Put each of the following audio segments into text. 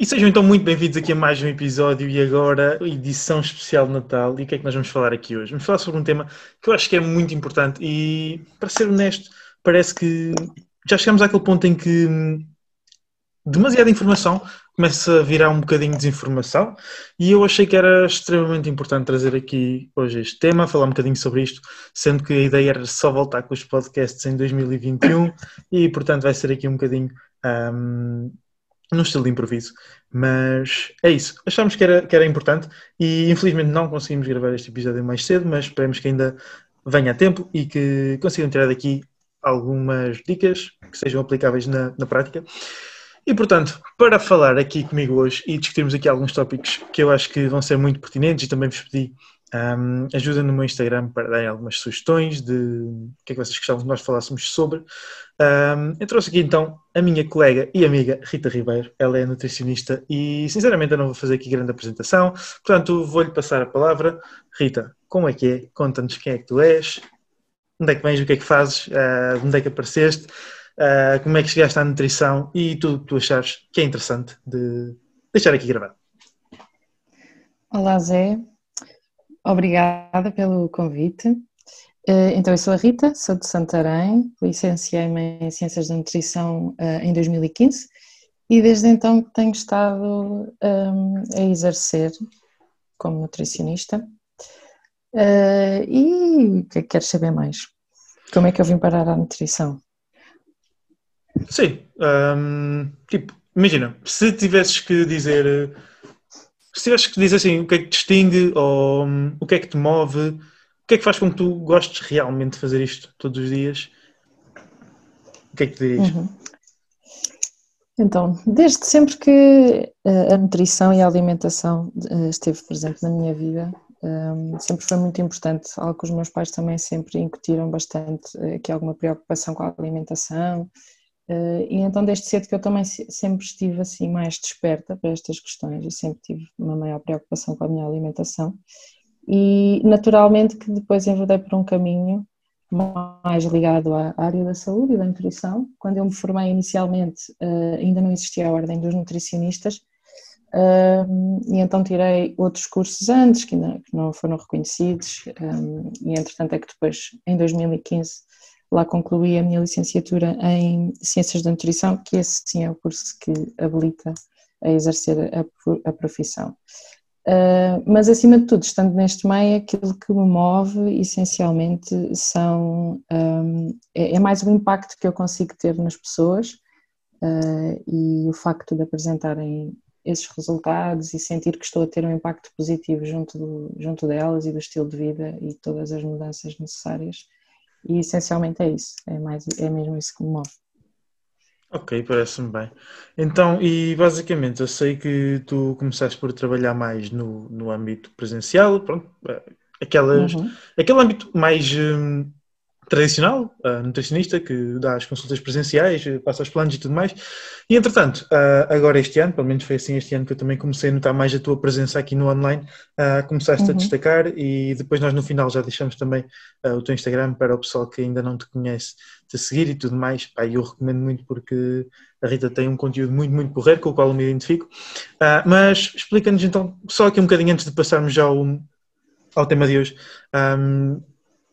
E sejam então muito bem-vindos aqui a mais um episódio e agora edição especial de Natal. E o que é que nós vamos falar aqui hoje? Vamos falar sobre um tema que eu acho que é muito importante e, para ser honesto, parece que já chegamos àquele ponto em que demasiada informação começa a virar um bocadinho de desinformação e eu achei que era extremamente importante trazer aqui hoje este tema, falar um bocadinho sobre isto, sendo que a ideia era só voltar com os podcasts em 2021 e, portanto, vai ser aqui um bocadinho... Um, num estilo de improviso. Mas é isso. Achámos que era, que era importante e infelizmente não conseguimos gravar este episódio mais cedo, mas esperemos que ainda venha a tempo e que consigam tirar daqui algumas dicas que sejam aplicáveis na, na prática. E portanto, para falar aqui comigo hoje e discutirmos aqui alguns tópicos que eu acho que vão ser muito pertinentes e também vos pedi um, ajuda no meu Instagram para darem algumas sugestões de o que é que vocês gostavam que nós falássemos sobre. Um, eu trouxe aqui então a minha colega e amiga Rita Ribeiro, ela é nutricionista e sinceramente eu não vou fazer aqui grande apresentação, portanto vou-lhe passar a palavra. Rita, como é que é? Conta-nos quem é que tu és, onde é que vens, o que é que fazes, uh, onde é que apareceste, uh, como é que chegaste à nutrição e tudo que tu achares que é interessante de deixar aqui gravado. Olá Zé, Obrigada pelo convite. Eh, então, eu sou a Rita, sou de Santarém, licenciei-me em Ciências da Nutrição eh, em 2015 e desde então tenho estado ehm, a exercer como nutricionista. Eh, e o que é que queres saber mais? Como é que eu vim parar à nutrição? Sim, um, ehm, tipo, imagina, se tivesses que dizer se tivesse que dizer assim, o que é que distingue ou um, o que é que te move, o que é que faz com que tu gostes realmente de fazer isto todos os dias? O que é que te dirias? Uhum. Então, desde sempre que eh, a nutrição e a alimentação eh, esteve presente na minha vida, um, sempre foi muito importante, algo que os meus pais também sempre incutiram bastante, eh, que alguma preocupação com a alimentação, e então desde cedo que eu também sempre estive assim mais desperta para estas questões. E sempre tive uma maior preocupação com a minha alimentação. E naturalmente que depois envedei por um caminho mais ligado à área da saúde e da nutrição. Quando eu me formei inicialmente uh, ainda não existia a ordem dos nutricionistas. Uh, e então tirei outros cursos antes que não, foram reconhecidos. Um, e entretanto é que depois em 2015 lá concluí a minha licenciatura em Ciências da Nutrição, que esse sim é o curso que habilita a exercer a, a profissão. Uh, mas acima de tudo, estando neste meio, aquilo que me move essencialmente são um, é, é, mais o impacto que eu consigo ter nas pessoas uh, e o facto de apresentarem esses resultados e sentir que estou a ter um impacto positivo junto, do, junto delas e do estilo de vida e todas as mudanças necessárias e essencialmente é isso, é, mais, é mesmo isso que me move. Ok, parece-me bem. Então, e basicamente, eu sei que tu começaste por trabalhar mais no, no âmbito presencial, pronto, eh, aquelas, uhum. aquele âmbito mais hum, tradicional, nutricionista, que dá as consultas presenciais, passa os planos e tudo mais. E entretanto, agora este ano, pelo menos foi assim este ano que eu também comecei a notar mais a tua presença aqui no online, começaste uhum. a destacar e depois nós no final já deixamos também o teu Instagram para o pessoal que ainda não te conhece te seguir e tudo mais. Pá, eu recomendo muito porque a Rita tem um conteúdo muito, muito correto com o qual eu me identifico. mas explica-nos então, só aqui um bocadinho antes de passarmos já ao, ao tema de hoje. Um,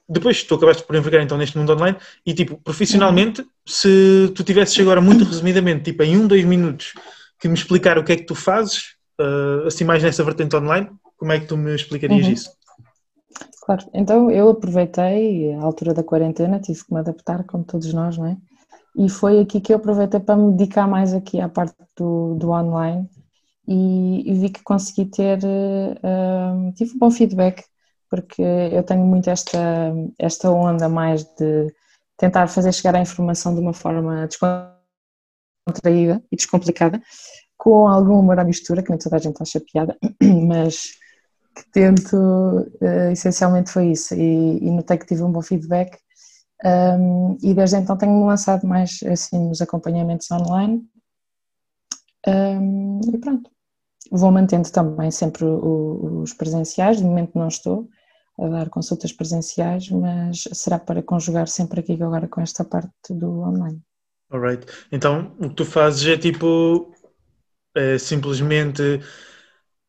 depois tu acabaste por envergar então neste mundo online e tipo, profissionalmente, se tu tivesses agora muito resumidamente, tipo em um, dois minutos, que me explicar o que é que tu fazes, uh, assim mais nessa vertente online, como é que tu me explicarias uhum. isso? Claro, então eu aproveitei a altura da quarentena, tive que me adaptar como todos nós, não é? E foi aqui que eu aproveitei para me dedicar mais aqui à parte do, do online e, e vi que consegui ter, uh, tive um bom feedback porque eu tenho muito esta, esta onda mais de tentar fazer chegar a informação de uma forma descontraída e descomplicada, com algum humor à mistura, que nem toda a gente acha piada, mas que tento, uh, essencialmente foi isso, e, e, notei que tive um bom feedback, um, e desde então tenho-me lançado mais assim nos acompanhamentos online, um, e pronto. Vou mantendo também sempre os presenciais, de momento não estou, a dar consultas presenciais, mas será para conjugar sempre aqui agora com esta parte do online. Alright. Então, o que tu fazes é tipo é simplesmente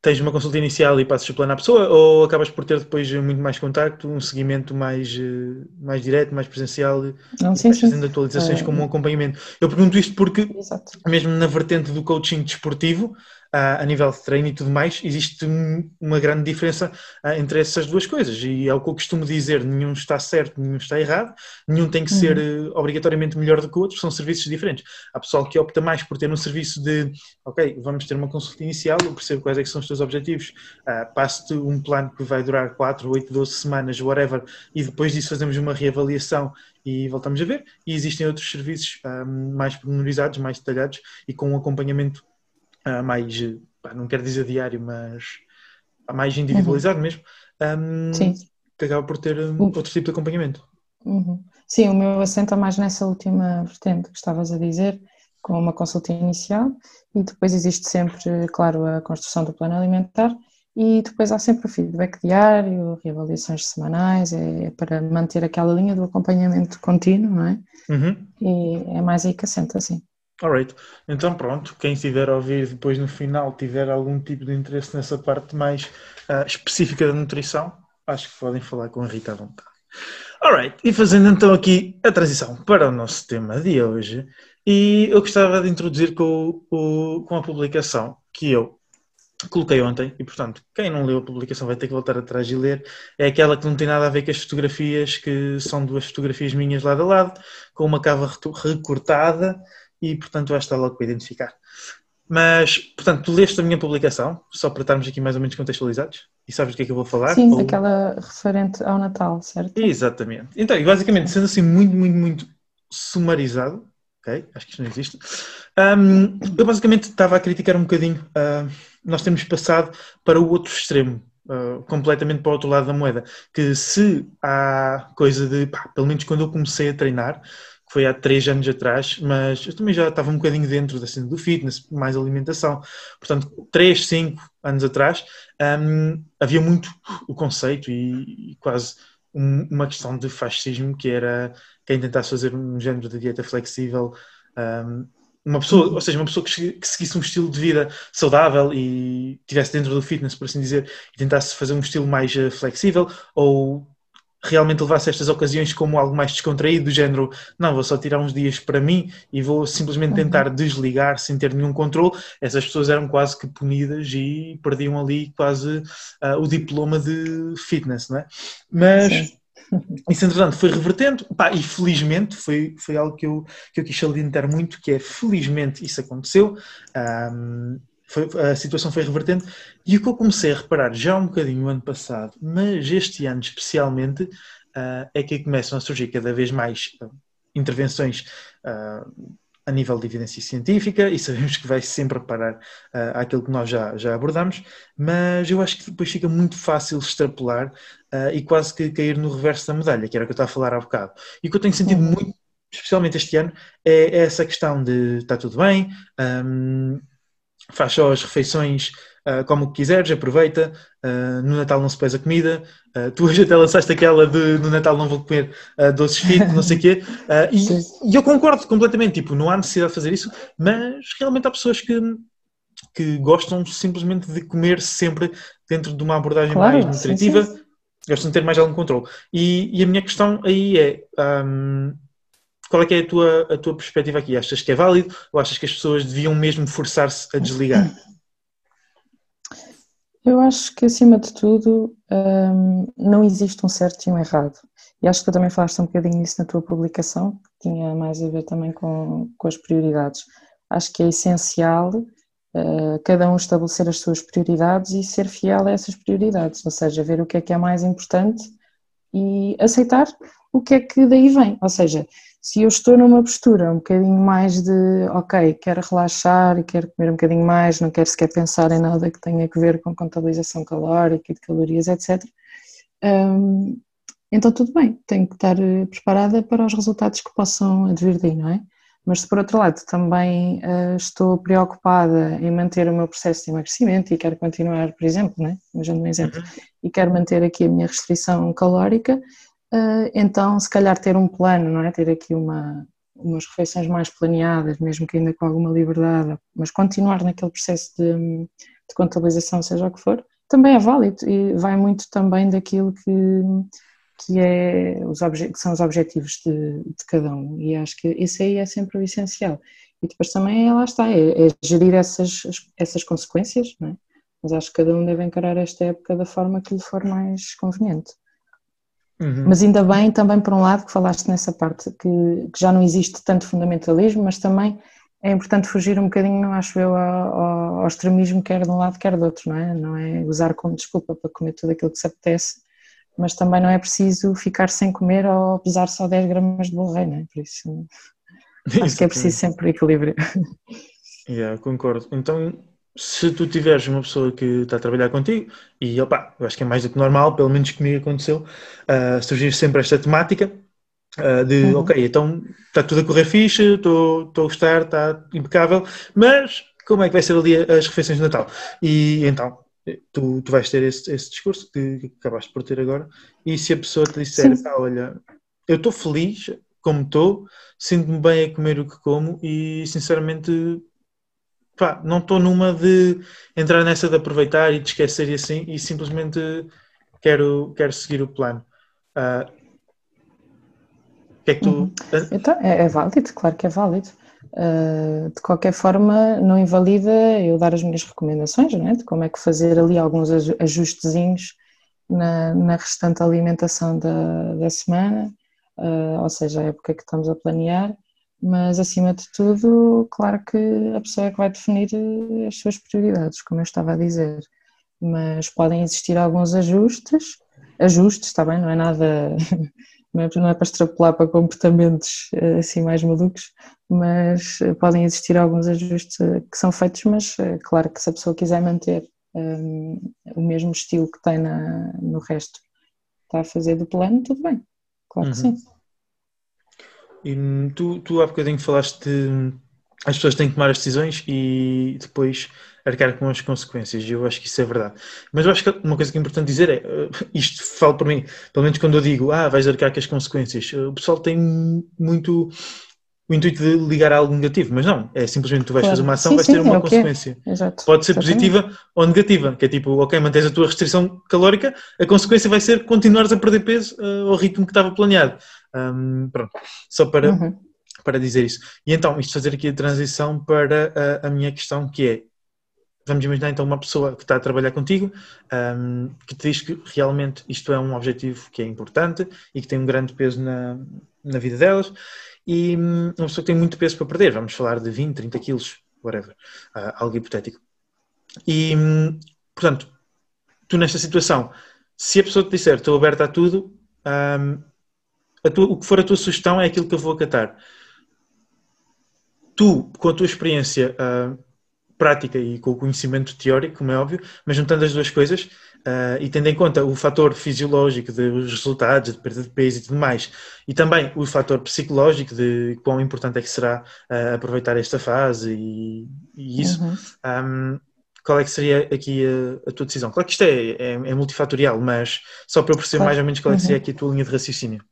tens uma consulta inicial e passas o plano à pessoa ou acabas por ter depois muito mais contacto, um seguimento mais, eh, mais direto, mais presencial, Não, sim, sim. fazendo atualizações é... como um acompanhamento? Eu pergunto isto porque, Exato. mesmo na vertente do coaching desportivo, a nível de treino e tudo mais, existe uma grande diferença entre essas duas coisas. E é o que eu costumo dizer: nenhum está certo, nenhum está errado, nenhum tem que uhum. ser eh, obrigatoriamente melhor do que o outro, são serviços diferentes. Há pessoal que opta mais por ter um serviço de, ok, vamos ter uma consulta inicial, eu percebo quais é são os teus objetivos, uh, passo-te um plano que vai durar 4, 8, 12 semanas, whatever, e depois disso fazemos uma reavaliação e voltamos a ver. E existem outros serviços um, mais pormenorizados, mais detalhados e com um acompanhamento uh, mais, pá, não quero dizer diário, mas mais individualizado uhum. mesmo, um, Sim. que acaba por ter um, outro tipo de acompanhamento. Uhum. Sim, o meu assenta mais nessa última vertente que estavas a dizer, com uma consulta inicial, e depois existe sempre, claro, a construção do plano alimentar, e depois há sempre o feedback diário, reavaliações semanais, é para manter aquela linha do acompanhamento contínuo, não é? Uhum. E é mais aí que assenta, assim. Alright, então pronto, quem estiver a ouvir depois no final tiver algum tipo de interesse nessa parte mais uh, específica da nutrição, acho que podem falar com a Rita à vontade. Alright, e fazendo então aqui a transição para o nosso tema de hoje, e eu gostava de introduzir com, o, com a publicação que eu coloquei ontem, e portanto, quem não leu a publicação vai ter que voltar atrás e ler, é aquela que não tem nada a ver com as fotografias, que são duas fotografias minhas lado a lado, com uma cava recortada, e, portanto, vais estar logo para identificar. Mas, portanto, tu leste a minha publicação, só para estarmos aqui mais ou menos contextualizados, e sabes do que é que eu vou falar? Sim, ou... aquela referente ao Natal, certo? Exatamente. Então, e basicamente, sendo assim muito, muito, muito sumarizado, ok? Acho que isto não existe. Um, eu basicamente estava a criticar um bocadinho, uh, nós temos passado para o outro extremo, Uh, completamente para o outro lado da moeda. Que se há coisa de, pá, pelo menos quando eu comecei a treinar, que foi há três anos atrás, mas eu também já estava um bocadinho dentro da cena do fitness, mais alimentação. Portanto, três, cinco anos atrás, um, havia muito o conceito e, e quase um, uma questão de fascismo, que era quem tentasse fazer um género de dieta flexível. Um, uma pessoa, ou seja, uma pessoa que, que seguisse um estilo de vida saudável e estivesse dentro do fitness, por assim dizer, e tentasse fazer um estilo mais uh, flexível, ou realmente levasse estas ocasiões como algo mais descontraído, do género, não, vou só tirar uns dias para mim e vou simplesmente uhum. tentar desligar sem ter nenhum controle, essas pessoas eram quase que punidas e perdiam ali quase uh, o diploma de fitness, não é? Mas... Sim. Isso, entretanto, foi revertendo, pá, e felizmente foi, foi algo que eu, que eu quis salientar muito, que é felizmente isso aconteceu, um, foi, a situação foi revertendo. E o que eu comecei a reparar já um bocadinho no ano passado, mas este ano especialmente, uh, é que começam a surgir cada vez mais uh, intervenções uh, a nível de evidência científica e sabemos que vai sempre parar uh, àquilo que nós já, já abordamos, mas eu acho que depois fica muito fácil extrapolar uh, e quase que cair no reverso da medalha, que era o que eu estava a falar há bocado. E o que eu tenho sentido uhum. muito, especialmente este ano, é, é essa questão de está tudo bem, um, faz só as refeições uh, como quiseres, aproveita. Uh, no Natal não se pesa comida. Uh, tu hoje até lançaste aquela de no Natal não vou comer doces fit, não sei o quê. E, e, eu concordo completamente, tipo, não há necessidade de fazer isso, mas realmente há pessoas que, que gostam simplesmente de comer sempre dentro de uma abordagem claro, mais nutritiva. Sim, sim. Gostam de ter mais algum controle. E, e a minha questão aí é. Um, qual é é a tua, a tua perspectiva aqui? Achas que é válido ou achas que as pessoas deviam mesmo forçar-se a desligar? Eu acho que, acima de tudo, hum, não existe um certo e um errado. E acho que tu também falaste um bocadinho isso na tua publicação, que tinha mais a ver também com, com as prioridades. Acho que é essencial uh, cada um estabelecer as suas prioridades e ser fiel a essas prioridades, ou seja, ver o que é que é mais importante e aceitar o que é que daí vem. Ou seja, se eu estou numa postura um bocadinho mais de, ok, quero relaxar e quero comer um bocadinho mais, não quero sequer pensar em nada que tenha a ver com contabilização calórica e de calorias, etc. Um, então tudo bem, tenho que estar eh, preparada para os resultados que possam advir daí, não é? Mas se por outro lado também uh, estou preocupada em manter o meu processo de emagrecimento e quero continuar, por exemplo, né? Um exemplo, uhum. e quero manter aqui a minha restrição calórica, então se calhar ter um plano, não é? Ter aqui uma, umas refeições mais planeadas, mesmo que ainda com alguma liberdade, mas continuar naquele processo de, de contabilização, seja o que for, também é válido e vai muito também daquilo que, que, é os que são os objetivos de, de, cada um e acho que isso aí é sempre o essencial. E depois também, lá está, é, é gerir essas, essas consequências, não é? mas acho que cada um deve encarar esta época da forma que lhe for mais conveniente. Uhum. Mas ainda bem, também por um lado, que falaste nessa parte, que, que, já não existe tanto fundamentalismo, mas também é importante fugir um bocadinho, acho eu, ao, ao, extremismo, quer de um lado, quer do outro, não é? Não é usar como desculpa para comer tudo aquilo que se apetece, mas também não é preciso ficar sem comer ou pesar só 10 gramas de bolo rei, não é? Por isso, acho que é preciso sempre equilíbrio. Yeah, concordo. Então, se tu tiveres uma pessoa que está a trabalhar contigo, e opa, eu acho que é mais do que normal, pelo menos comigo aconteceu, uh, surgir sempre esta temática uh, de uhum. ok, então está tudo a correr fixe, estou a gostar, está impecável, mas como é que vai ser ali as refeições de Natal? E então, tu, tu vais ter esse, esse discurso que, que, acabaste por ter agora, e se a pessoa te disser, ah, olha, eu estou feliz como estou, sinto-me bem a comer o que como e sinceramente pá, não estou numa de entrar nessa de aproveitar e de esquecer e assim, e simplesmente quero, quero seguir o plano. Uh, que é que tu. Uhum. Então, é, é, válido, claro que é válido. Uh, de qualquer forma, não invalida eu dar as minhas recomendações, né, de como é que fazer ali alguns ajustezinhos na, na restante alimentação da, da semana, uh, ou seja, a época que estamos a planear, mas acima de tudo, claro que a pessoa é que vai definir eh, as suas prioridades, como eu estava a dizer. Mas podem existir alguns ajustes, ajustes, está bem, não é nada, não é, não é para extrapolar para comportamentos eh, assim mais malucos, mas eh, podem existir alguns ajustes que são feitos, mas claro que se a pessoa quiser manter um, o mesmo estilo que tem na, no resto, está a fazer do plano, tudo bem, claro uhum. que sim. E tu, tu há bocadinho falaste de as pessoas têm que tomar as decisões e depois arcar com as consequências. Eu acho que isso é verdade. Mas eu acho que uma coisa que é importante dizer é, eh, isto falo por mim, pelo menos quando eu digo, ah, vais arcar com as consequências, o pessoal tem muito o intuito de ligar a algo negativo, mas não, é simplesmente tu vais claro. fazer uma ação, sim, vais sim, ter uma é consequência. Exato. Pode ser positiva ou negativa, que é tipo, ok, mantens a tua restrição calórica, a consequência vai ser continuares a perder peso uh, ao ritmo que estava planeado. Um, pronto, só para, uhum. para dizer isso. E então, isto fazer aqui a transição para a, a, minha questão, que é, vamos imaginar então uma pessoa que está a trabalhar contigo, um, que te diz que realmente isto é um objetivo que é importante e que tem um grande peso na, na vida delas, e hum, uma pessoa que tem muito peso para perder, vamos falar de 20, 30 quilos, whatever, uh, algo hipotético. E, hum, portanto, tu nesta situação, se a pessoa te disser estou aberta a tudo, um, tua, o que for a tua sugestão é aquilo que eu vou acatar. Tu, com a tua experiência uh, prática e com o conhecimento teórico, como é óbvio, mas juntando as duas coisas, Uh, e tendo em conta o fator fisiológico dos resultados, de perda de peso e tudo mais, e também o fator psicológico de quão importante é que será uh, aproveitar esta fase e, e isso, uhum. um, qual é que seria aqui a, a, tua decisão? Claro que isto é, é, é multifatorial, mas só para eu perceber claro. mais ou menos qual é que seria uhum. aqui a tua linha de raciocínio.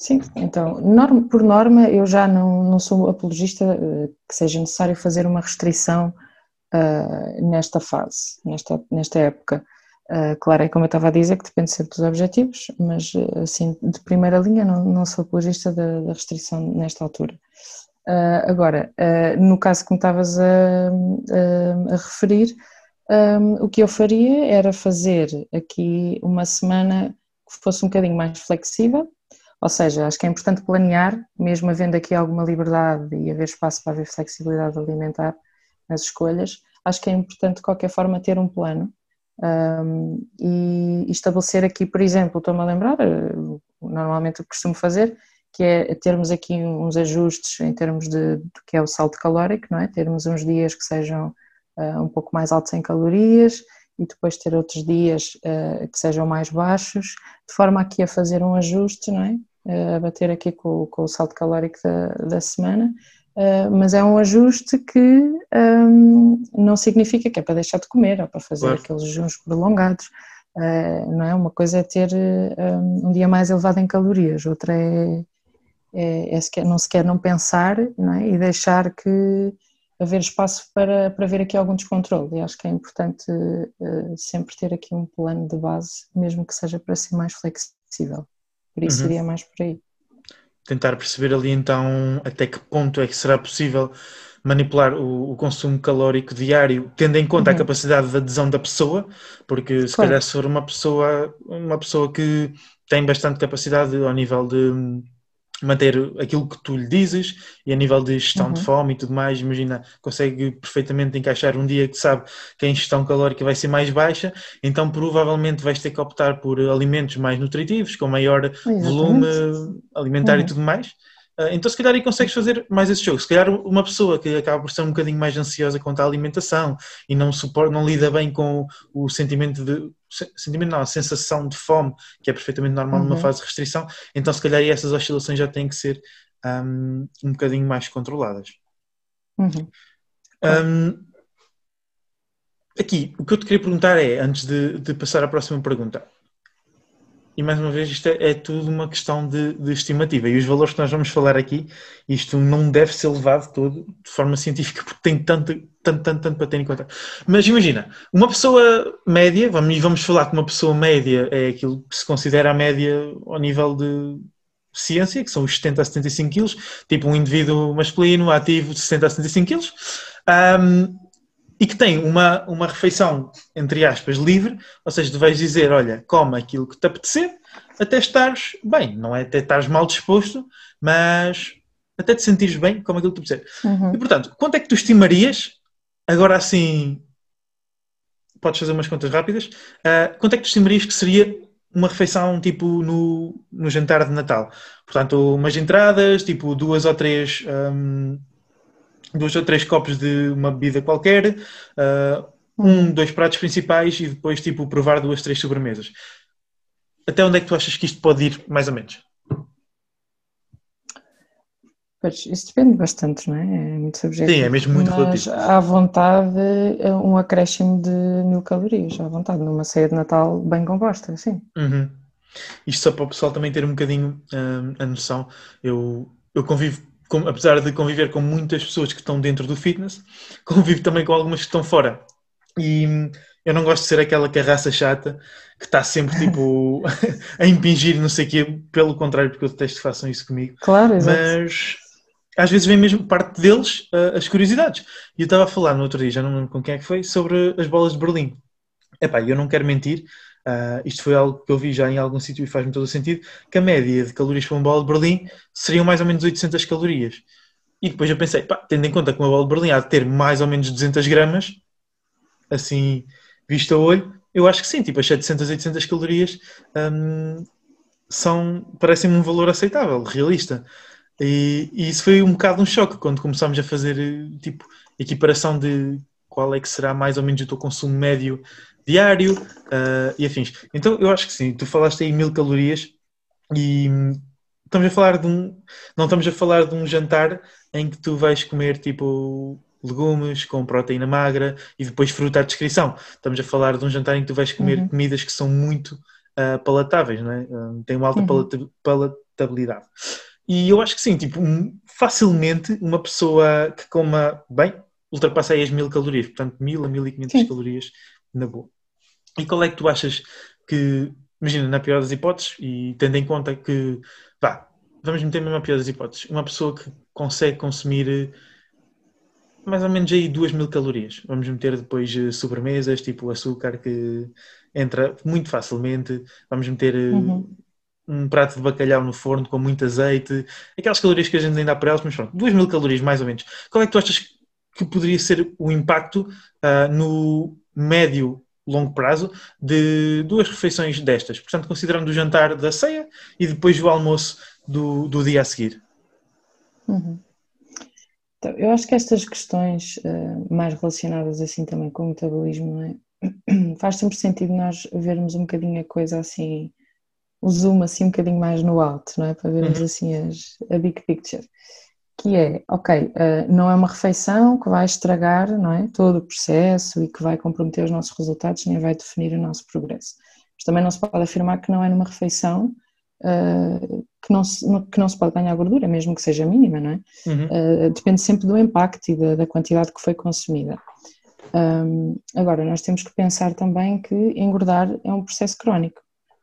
Sim, então, norma, por norma, eu já não, não sou apologista uh, que seja necessário fazer uma restrição uh, nesta fase, nesta, nesta época. Uh, claro, é como eu estava a dizer, que depende sempre dos objetivos, mas assim, de primeira linha, não, não sou apologista da, da restrição nesta altura. Agora, no caso que me estavas a, a, a referir, um, o que eu faria era fazer aqui uma semana que fosse um bocadinho mais flexível, ou seja, acho que é importante planear, mesmo havendo aqui alguma liberdade e haver espaço para haver flexibilidade alimentar, nas escolhas, acho que é importante de qualquer forma ter um plano um, e estabelecer aqui, por exemplo, estou-me a lembrar, eh, normalmente o que costumo fazer, que é termos aqui uns ajustes em termos de, do que é o salto calórico, não é? Termos uns dias que sejam uh, um pouco mais altos em calorias e depois ter outros dias uh, que sejam mais baixos, de forma aqui a fazer um ajuste, não é? A bater aqui com, com o salto calórico da, da semana Uh, mas é um ajuste que um, não significa que é para deixar de comer ou para fazer claro. aqueles jejuns prolongados. Uh, não é? Uma coisa é ter um, um, dia mais elevado em calorias, outra é, é, é sequer, não se quer não pensar não é? e deixar que haver espaço para, para ver aqui algum descontrole. E acho que é importante uh, sempre ter aqui um plano de base, mesmo que seja para ser mais flexível. Por isso uhum. seria mais por aí. Tentar perceber ali então até que ponto é que será possível manipular o, o consumo calórico diário, tendo em conta uhum. a capacidade de adesão da pessoa, porque se claro. calhar se for uma pessoa, uma pessoa que tem bastante capacidade ao nível de manter aquilo que tu lhe dizes e a nível de gestão uhum. de fome e tudo mais, imagina, consegue perfeitamente encaixar um dia que sabe que a ingestão calórica vai ser mais baixa, então provavelmente vais ter que optar por alimentos mais nutritivos, com maior Exatamente. volume alimentar uhum. e tudo mais. Ah, então, se calhar, aí consegues fazer mais esse jogo. Se calhar, uma pessoa que acaba por ser um bocadinho mais ansiosa quanto à alimentação e não, suporta, não lida bem com o sentimento de. Sentimento não, a sensação de fome, que é perfeitamente normal uhum. numa fase de restrição, então, se calhar, essas oscilações já têm que ser um, um bocadinho mais controladas. Uhum. Um, aqui, o que eu te queria perguntar é, antes de, de passar à próxima pergunta, e mais uma vez isto é, é tudo uma questão de, de, estimativa. E os valores que nós vamos falar aqui isto não deve ser levado todo de forma científica porque tem tanto, tanto, tanto, tanto para ter em conta. Mas imagina, uma pessoa média vamos, vamos falar que uma pessoa média é aquilo que se considera a média ao nível de ciência, que são os 70 a 75 quilos tipo um indivíduo masculino ativo de 60 a 75 quilos. Um, e que tem uma, uma refeição, entre aspas, livre, ou seja, tu vais dizer, olha, come aquilo que te apetecer, até estares bem, não é até estares mal disposto, mas até te sentires bem como aquilo que tu apetecer. Uhum. E portanto, quanto é que tu estimarias, agora assim, podes fazer umas contas rápidas, uh, quanto é que tu estimarias que seria uma refeição tipo no, no jantar de Natal? Portanto, umas entradas, tipo duas ou três... Um, dois ou três copos de uma bebida qualquer, uh, um, dois pratos principais e depois tipo provar duas, três sobremesas. Até onde é que tu achas que isto pode ir, mais ou menos? Pois, isso depende bastante, não é? É muito subjetivo. Sim, é mesmo muito mas relativo. À vontade, um acréscimo de mil calorias, à vontade, numa ceia de Natal bem composta, sim. Uhum. Isto só para o pessoal também ter um bocadinho um, a noção. Eu, eu convivo com, apesar de conviver com muitas pessoas que estão dentro do fitness, convivo também com algumas que estão fora. E eu não gosto de ser aquela carraça chata que está sempre tipo a impingir não sei o quê, pelo contrário, porque eu detesto que façam isso comigo. Claro, exato. Mas às vezes vem mesmo parte deles uh, as curiosidades. E eu estava a falar no outro dia, já não lembro com quem é que foi, sobre as bolas de Berlim. Epá, eu não quero mentir, Uh, isto foi algo que eu vi já em algum sítio e faz-me todo o sentido, que a média de calorias para uma bola de Berlim seriam mais ou menos 800 calorias. E depois eu pensei, pá, tendo em conta que uma bola de Berlim há de ter mais ou menos 200 gramas, assim, visto a olho, eu acho que sim, tipo as 700, 800 calorias um, são, parecem-me um valor aceitável, realista. E, e, isso foi um bocado um choque quando começámos a fazer, tipo, equiparação de qual é que será mais ou menos o teu consumo médio diário uh, e afins. Então eu acho que sim, tu falaste aí mil calorias e estamos a falar de um. Não estamos a falar de um jantar em que tu vais comer tipo legumes com proteína magra e depois fruta à descrição. Estamos a falar de um jantar em que tu vais comer uhum. comidas que são muito uh, palatáveis, não é? Uh, têm uma alta uhum. palatabilidade. E eu acho que sim, tipo, facilmente uma pessoa que coma bem ultrapassa aí as mil calorias, portanto, mil a mil e quinhentas calorias na boa. E qual é que tu achas que, imagina, na pior das hipóteses, e tendo em conta que, vá, vamos meter mesmo na pior das hipóteses, uma pessoa que consegue consumir eh, mais ou menos aí duas mil calorias. Vamos meter depois eh, sobremesas, tipo açúcar, que entra muito facilmente. Vamos meter eh, uhum. um prato de bacalhau no forno com muito azeite. Aquelas calorias que a gente ainda dá para elas, mas pronto, duas mil calorias mais ou menos. Qual é que tu achas que poderia ser o impacto uh, no médio longo prazo de duas refeições destas, portanto, considerando o jantar da ceia e depois o almoço do, do dia a seguir. Uhum. Então, eu acho que estas questões uh, mais relacionadas assim também com o metabolismo, é? faz sempre sentido nós vermos um bocadinho a coisa assim, o zoom assim um bocadinho mais no alto, não é? Para vermos uhum. assim as, a big picture que é, ok, eh, não é uma refeição que vai estragar não é, todo o processo e que vai comprometer os nossos resultados nem vai definir o nosso progresso. Mas também não se pode afirmar que não é numa refeição uh, que, não se, que não se pode ganhar gordura, mesmo que seja mínima, não é? Uhum. Uh, depende sempre do impacto e da, da quantidade que foi consumida. Um, agora, nós temos que pensar também que engordar é um processo crónico,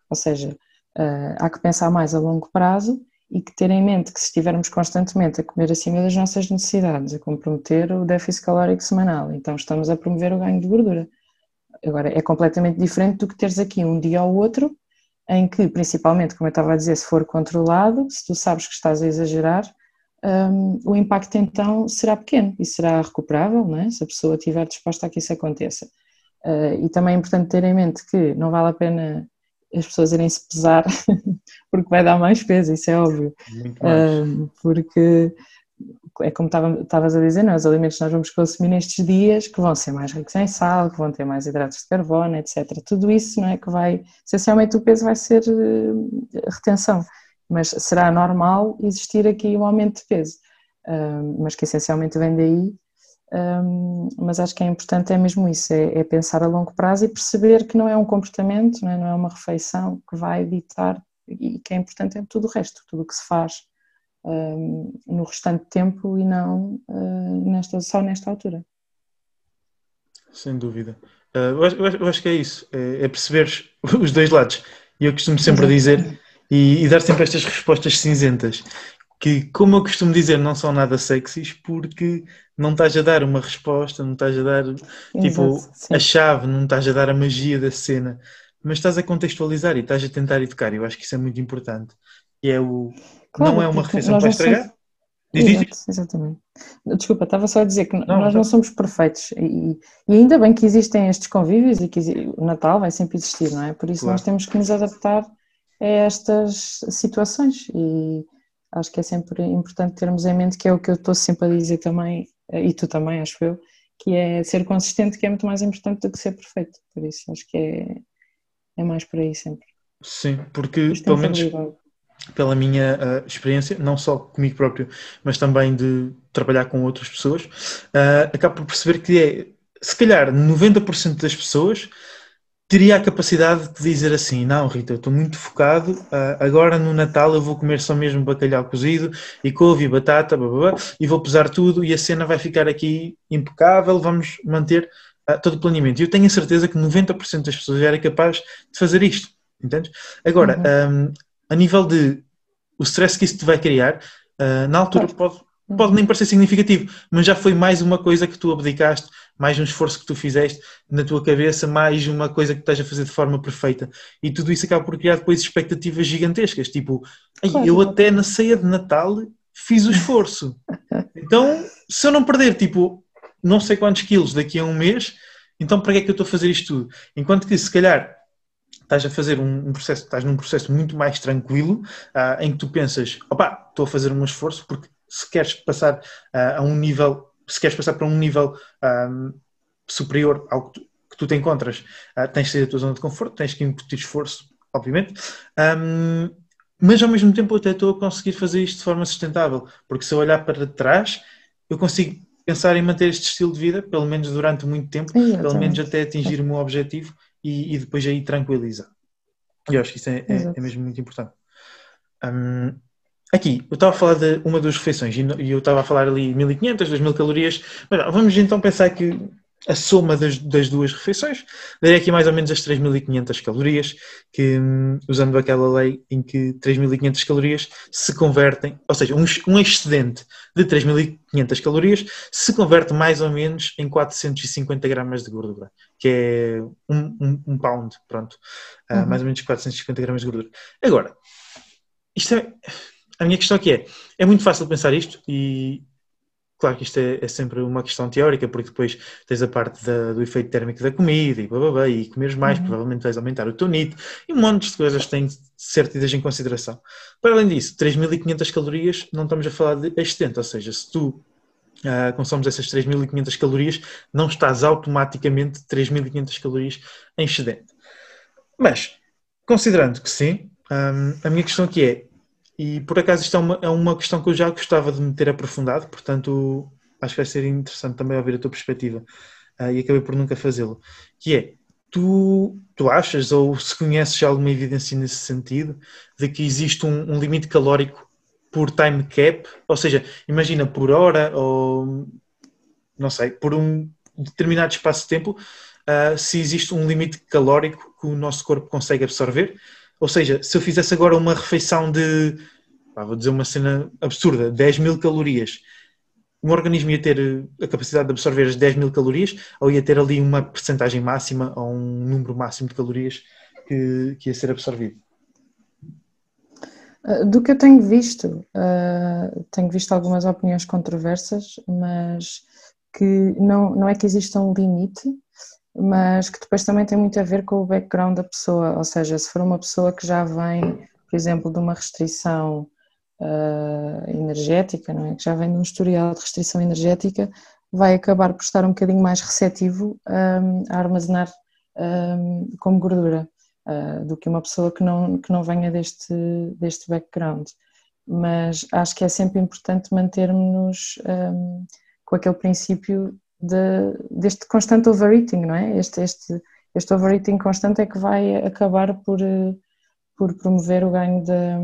ou seja, uh, há que pensar mais a longo prazo e que ter em mente que se estivermos constantemente a comer acima das nossas necessidades, a comprometer o déficit calórico semanal, então estamos a promover o ganho de gordura. Agora, é completamente diferente do que teres aqui um dia ou outro, em que, principalmente, como eu estava a dizer, se for controlado, se tu sabes que estás a exagerar, um, o impacto então será pequeno e será recuperável, não é? se a pessoa estiver disposta a que isso aconteça. Uh, e também é importante ter em mente que não vale a pena as pessoas irem se pesar porque vai dar mais peso, isso é óbvio. Uh, porque é como estavas a dizer, não, é? os alimentos que nós vamos consumir nestes dias que vão ser mais ricos em sal, que vão ter mais hidratos de carbono, etc. Tudo isso não é que vai, essencialmente o peso vai ser uh, retenção, mas será normal existir aqui um aumento de peso, uh, mas que essencialmente vem daí um, mas acho que é importante é mesmo isso, é, é, pensar a longo prazo e perceber que não é um comportamento, não é, não é uma refeição que vai ditar e que é importante é tudo o resto, tudo o que se faz um, no restante tempo e não uh, nesta, só nesta altura. Sem dúvida. Uh, eu, acho, eu, acho, que é isso, é, é perceber os dois lados. E eu costumo sempre dizer e, e, dar sempre estas respostas cinzentas que, como eu costumo dizer, não são nada sexys porque não estás a dar uma resposta, não estás a dar tipo a chave, não estás a dar a magia da cena, mas estás a contextualizar e estás a tentar educar. Eu acho que isso é muito importante. E é o claro, não é uma refeição para estragar. Somos... Exato, exatamente. Desculpa, estava só a dizer que não, nós não somos perfeitos e, e, ainda bem que existem estes convívios e que o Natal vai sempre existir, não é? Por isso claro. nós temos que nos adaptar a estas situações e acho que é sempre importante termos em mente que é o que eu estou sempre a dizer também, e tu também, acho eu, que é ser consistente, que é muito mais importante do que ser perfeito. Por isso, acho que é, é mais por aí sempre. Sim, porque pelo menos pela minha uh, experiência, não só comigo próprio, mas também de trabalhar com outras pessoas, uh, acabo por perceber que é, se calhar, 90% das pessoas teria a capacidade de dizer assim: Não, Rita, eu estou muito focado, uh, agora no Natal eu vou comer só mesmo bacalhau cozido e couve e batata, blá, blá, blá, e vou pesar tudo e a cena vai ficar aqui impecável, vamos manter uh, todo o planeamento. E eu tenho a certeza que 90% das pessoas já era capaz de fazer isto, entendes? Agora, uhum. um, a nível de o stress que isso te vai criar, uh, na altura pode Pode nem parecer significativo, mas já foi mais uma coisa que tu abdicaste, mais um esforço que tu fizeste na tua cabeça, mais uma coisa que estás a fazer de forma perfeita. E tudo isso acaba por criar depois expectativas gigantescas. Tipo, claro. eu até na ceia de Natal fiz o esforço. Então, se eu não perder, tipo, não sei quantos quilos daqui a um mês, então para que é que eu estou a fazer isto tudo? Enquanto que, se calhar, estás a fazer um, processo, estás num processo muito mais tranquilo, uh, em que tu pensas, opa, estou a fazer um esforço porque se queres passar uh, a um nível, se queres passar para um nível um, superior ao que tu, que tu te encontras, uh, tens de sair da tua zona de conforto, tens que incutir esforço, obviamente. Um, mas ao mesmo tempo eu até estou a conseguir fazer isto de forma sustentável, porque se eu olhar para trás, eu consigo pensar em manter este estilo de vida, pelo menos durante muito tempo, Exatamente. pelo menos até atingir o meu objetivo e, e depois aí tranquilizar. E eu acho que isso é, é, é mesmo muito importante. Um, Aqui, eu estava a falar de uma das refeições e eu estava a falar ali 1500, 2000 calorias, mas vamos então pensar que a soma das, das duas refeições daria aqui mais ou menos as 3500 calorias, que hum, usando aquela lei em que 3500 calorias se convertem, ou seja, um, um excedente de 3500 calorias se converte mais ou menos em 450 gramas de gordura, que é um, um, um pound, pronto, ah, uhum. uh, mais ou menos 450 gramas de gordura. Agora, isto é a minha questão aqui é, é muito fácil pensar isto e claro que isto é, é sempre uma questão teórica, porque depois tens a parte da, do efeito térmico da comida e blá, blá, blá, e comeres mais, uhum. provavelmente vais aumentar o teu NIT e um monte de coisas têm de ser tidas em consideração. Para além disso, 3.500 calorias, não estamos a falar de excedente, ou seja, se tu uh, consomes essas 3.500 calorias, não estás automaticamente 3.500 calorias em excedente. Mas, considerando que sim, um, a minha questão aqui é, e por acaso isto é uma, é uma questão que eu já gostava de me ter aprofundado, portanto acho que vai ser interessante também ouvir a tua perspectiva uh, e acabei por nunca fazê-lo. Que é, Tu, tu achas, ou se conheces alguma evidência nesse sentido, de que existe um, um limite calórico por time cap? Ou seja, imagina por hora ou não sei, por um determinado espaço de tempo, uh, se existe um limite calórico que o nosso corpo consegue absorver. Ou seja, se eu fizesse agora uma refeição de, pá, vou dizer uma cena absurda, 10 mil calorias, o organismo ia ter a capacidade de absorver as 10 mil calorias ou ia ter ali uma percentagem máxima ou um número máximo de calorias que, que ia ser absorvido? Ah, do que eu tenho visto, uh, tenho visto algumas opiniões controversas, mas que não, não é que exista um limite, mas que depois também tem muito a ver com o background da pessoa, ou seja, se for uma pessoa que já vem, por exemplo, de uma restrição uh, energética, não é? que já vem de um historial de restrição energética, vai acabar por estar um bocadinho mais receptivo um, a armazenar um, como gordura uh, do que uma pessoa que não, que não venha deste, deste background. Mas acho que é sempre importante mantermos um, com aquele princípio de, deste constante overeating, não é? Este, este, este overeating constante é que vai acabar por, por promover o ganho da,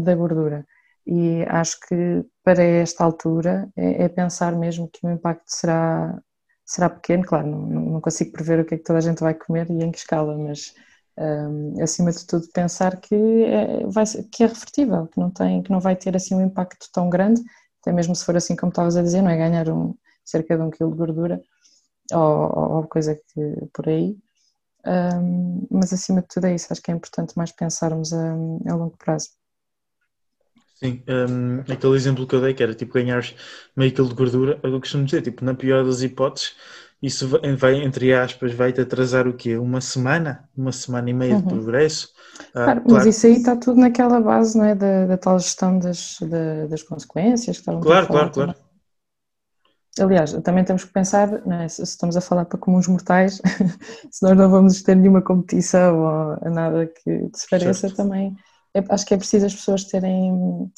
da gordura. E acho que para esta altura é, é, pensar mesmo que o impacto será, será pequeno. Claro, não, não consigo prever o que é que toda a gente vai comer e em que escala, mas um, acima de tudo pensar que é, vai, que é revertível, que não, tem, que não vai ter assim um impacto tão grande até mesmo se for assim como estavas a dizer, não é ganhar um, cerca de um quilo de gordura ou, ou coisa que por aí. Um, mas acima de tudo é isso, acho que é importante mais pensarmos a, a longo prazo. Sim, um, aquele exemplo que eu dei que era tipo ganhar meio quilo de gordura, é eu costumo dizer, tipo, na pior das hipóteses, isso vai, entre aspas, vai-te atrasar o quê? Uma semana? Uma semana e meia uhum. de progresso? Ah, claro, claro, mas isso aí está tudo naquela base, não é? Da, da tal gestão das, da, das consequências que estavam Claro, claro, claro. Aliás, também temos que pensar, é? se estamos a falar para comuns mortais, se nós não vamos ter nenhuma competição ou nada que, se pareça, certo. também é, acho que é preciso as pessoas terem um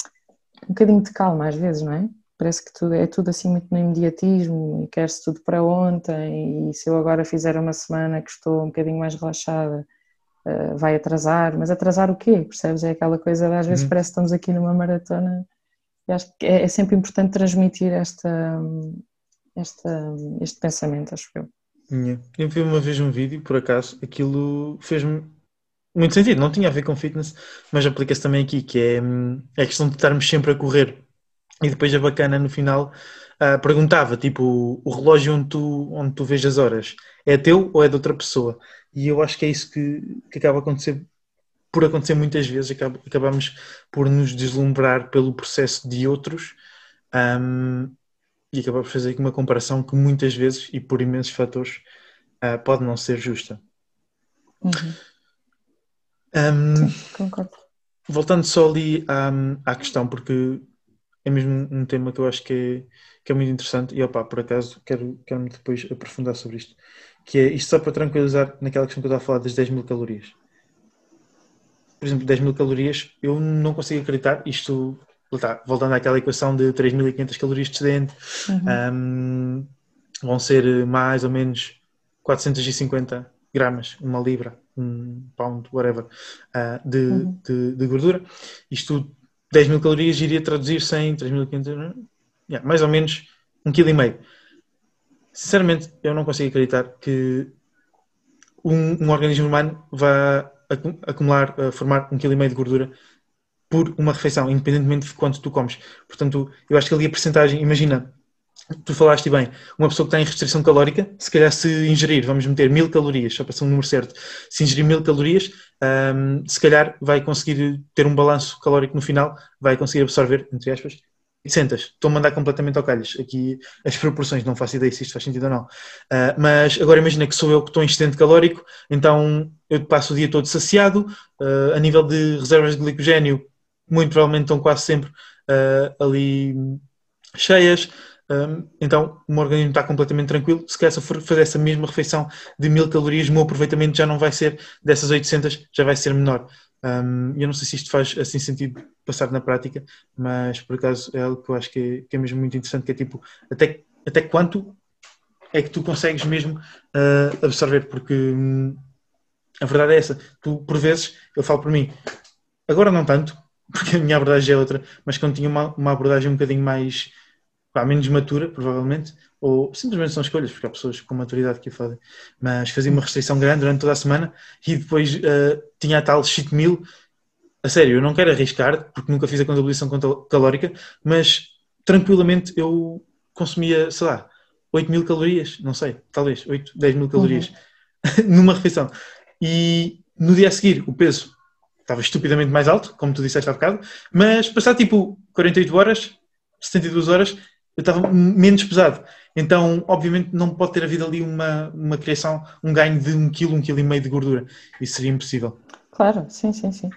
bocadinho de calma às vezes, não é? Parece que tudo, é tudo assim muito no imediatismo e quer-se tudo para ontem e se eu agora fizer uma semana que estou um bocadinho mais relaxada uh, vai atrasar, mas atrasar o quê? Percebes? É aquela coisa às vezes uhum. parece que estamos aqui numa maratona e acho que é, é sempre importante transmitir esta, esta, este pensamento, acho eu. Eu vi uma vez um vídeo, por acaso, aquilo fez-me muito sentido, não tinha a ver com fitness, mas aplica-se também aqui, que é, é a questão de estarmos sempre a correr e depois a bacana no final uh, perguntava, tipo, o relógio onde tu, onde tu vês as horas, é teu ou é de outra pessoa? E eu acho que é isso que, que acaba a acontecer, por acontecer muitas vezes, acaba, acabamos por nos deslumbrar pelo processo de outros um, e acabamos por fazer aqui uma comparação que muitas vezes, e por imensos fatores, uh, pode não ser justa. Uhum. Um, Sim, concordo. Voltando só ali à, à questão, porque é mesmo um tema que eu acho que é, que é muito interessante e opá, por acaso quero, quero depois aprofundar sobre isto, que é isto só para tranquilizar naquela questão que eu estava a falar das 10 mil calorias. Por exemplo, 10 mil calorias, eu não consigo acreditar, isto, tá, voltando àquela equação de 3.500 calorias de excedente, uhum. um, vão ser mais ou menos 450 gramas, uma libra, um pound, whatever, uh, de, uhum. de, de, gordura. Isto 10 mil calorias iria traduzir-se em 3.500, yeah, mais ou menos 1,5 kg. Sinceramente, eu não consigo acreditar que um, um organismo humano vá acumular, uh, formar 1,5 kg de gordura por uma refeição, independentemente de quanto tu comes. Portanto, eu acho que ali a percentagem, imagina, tu falaste bem, uma pessoa que tem restrição calórica, se calhar se ingerir, vamos meter mil calorias, só para ser um número certo, se ingerir mil calorias, um, se calhar vai conseguir ter um balanço calórico no final, vai conseguir absorver, entre aspas, 800. Estou a mandar completamente ao calhas. Aqui as proporções, não faço ideia se isto faz sentido ou não. Uh, mas agora imagina que sou eu que estou em excedente calórico, então eu passo o dia todo saciado, uh, a nível de reservas de glicogênio, muito provavelmente estão quase sempre uh, ali cheias. Um, então o meu organismo está completamente tranquilo. Se calhar se for fazer essa mesma refeição de mil calorias, o meu aproveitamento já não vai ser dessas 800, já vai ser menor. Um, eu não sei se isto faz assim sentido passar na prática, mas por acaso é algo que eu acho que é, que é mesmo muito interessante, que é tipo, até, até quanto é que tu consegues mesmo uh, absorver, porque hum, a verdade é essa. Tu, por vezes, eu falo por mim, agora não tanto, porque a minha abordagem é outra, mas quando tinha uma, uma abordagem um bocadinho mais, pá, menos matura, provavelmente, ou simplesmente são escolhas, porque há pessoas com maturidade que o fazem, mas fazia uma restrição grande durante toda a semana e depois uh, tinha a tal cheat meal. A sério, eu não quero arriscar, porque nunca fiz a contabilização calórica, mas tranquilamente eu consumia, sei lá, 8 mil calorias, não sei, talvez 8, 10 mil calorias uhum. numa refeição. E no dia a seguir o peso estava estupidamente mais alto, como tu disseste há bocado, mas passar tipo 48 horas, 72 horas, eu estava menos pesado. Então, obviamente, não pode ter havido ali uma, uma criação, um ganho de um quilo, um quilo e meio de gordura. Isso seria impossível. Claro, sim, sim, sim.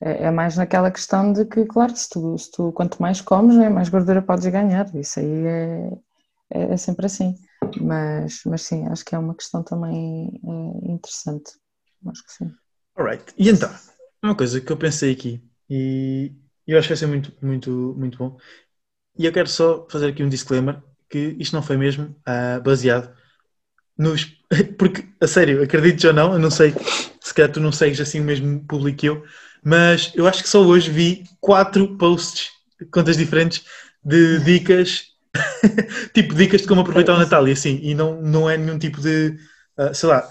É, é mais naquela questão de que, claro, se tu, se tu quanto mais comes, né, mais gordura podes ganhar. Isso aí é, é, é sempre assim. Mas, mas sim, acho que é uma questão também é, interessante. Acho que sim. Alright. E então, uma coisa que eu pensei aqui, e eu acho que vai ser muito, muito, muito bom, e eu quero só fazer aqui um disclaimer, que isto não foi mesmo uh, baseado nos... Porque, a sério, acredito ou não, eu não sei, se calhar tu não segues assim o mesmo público que eu, mas eu acho que só hoje vi quatro posts, contas diferentes, de dicas, tipo dicas de como aproveitar o Natal e assim, e não, não é nenhum tipo de, uh, sei lá,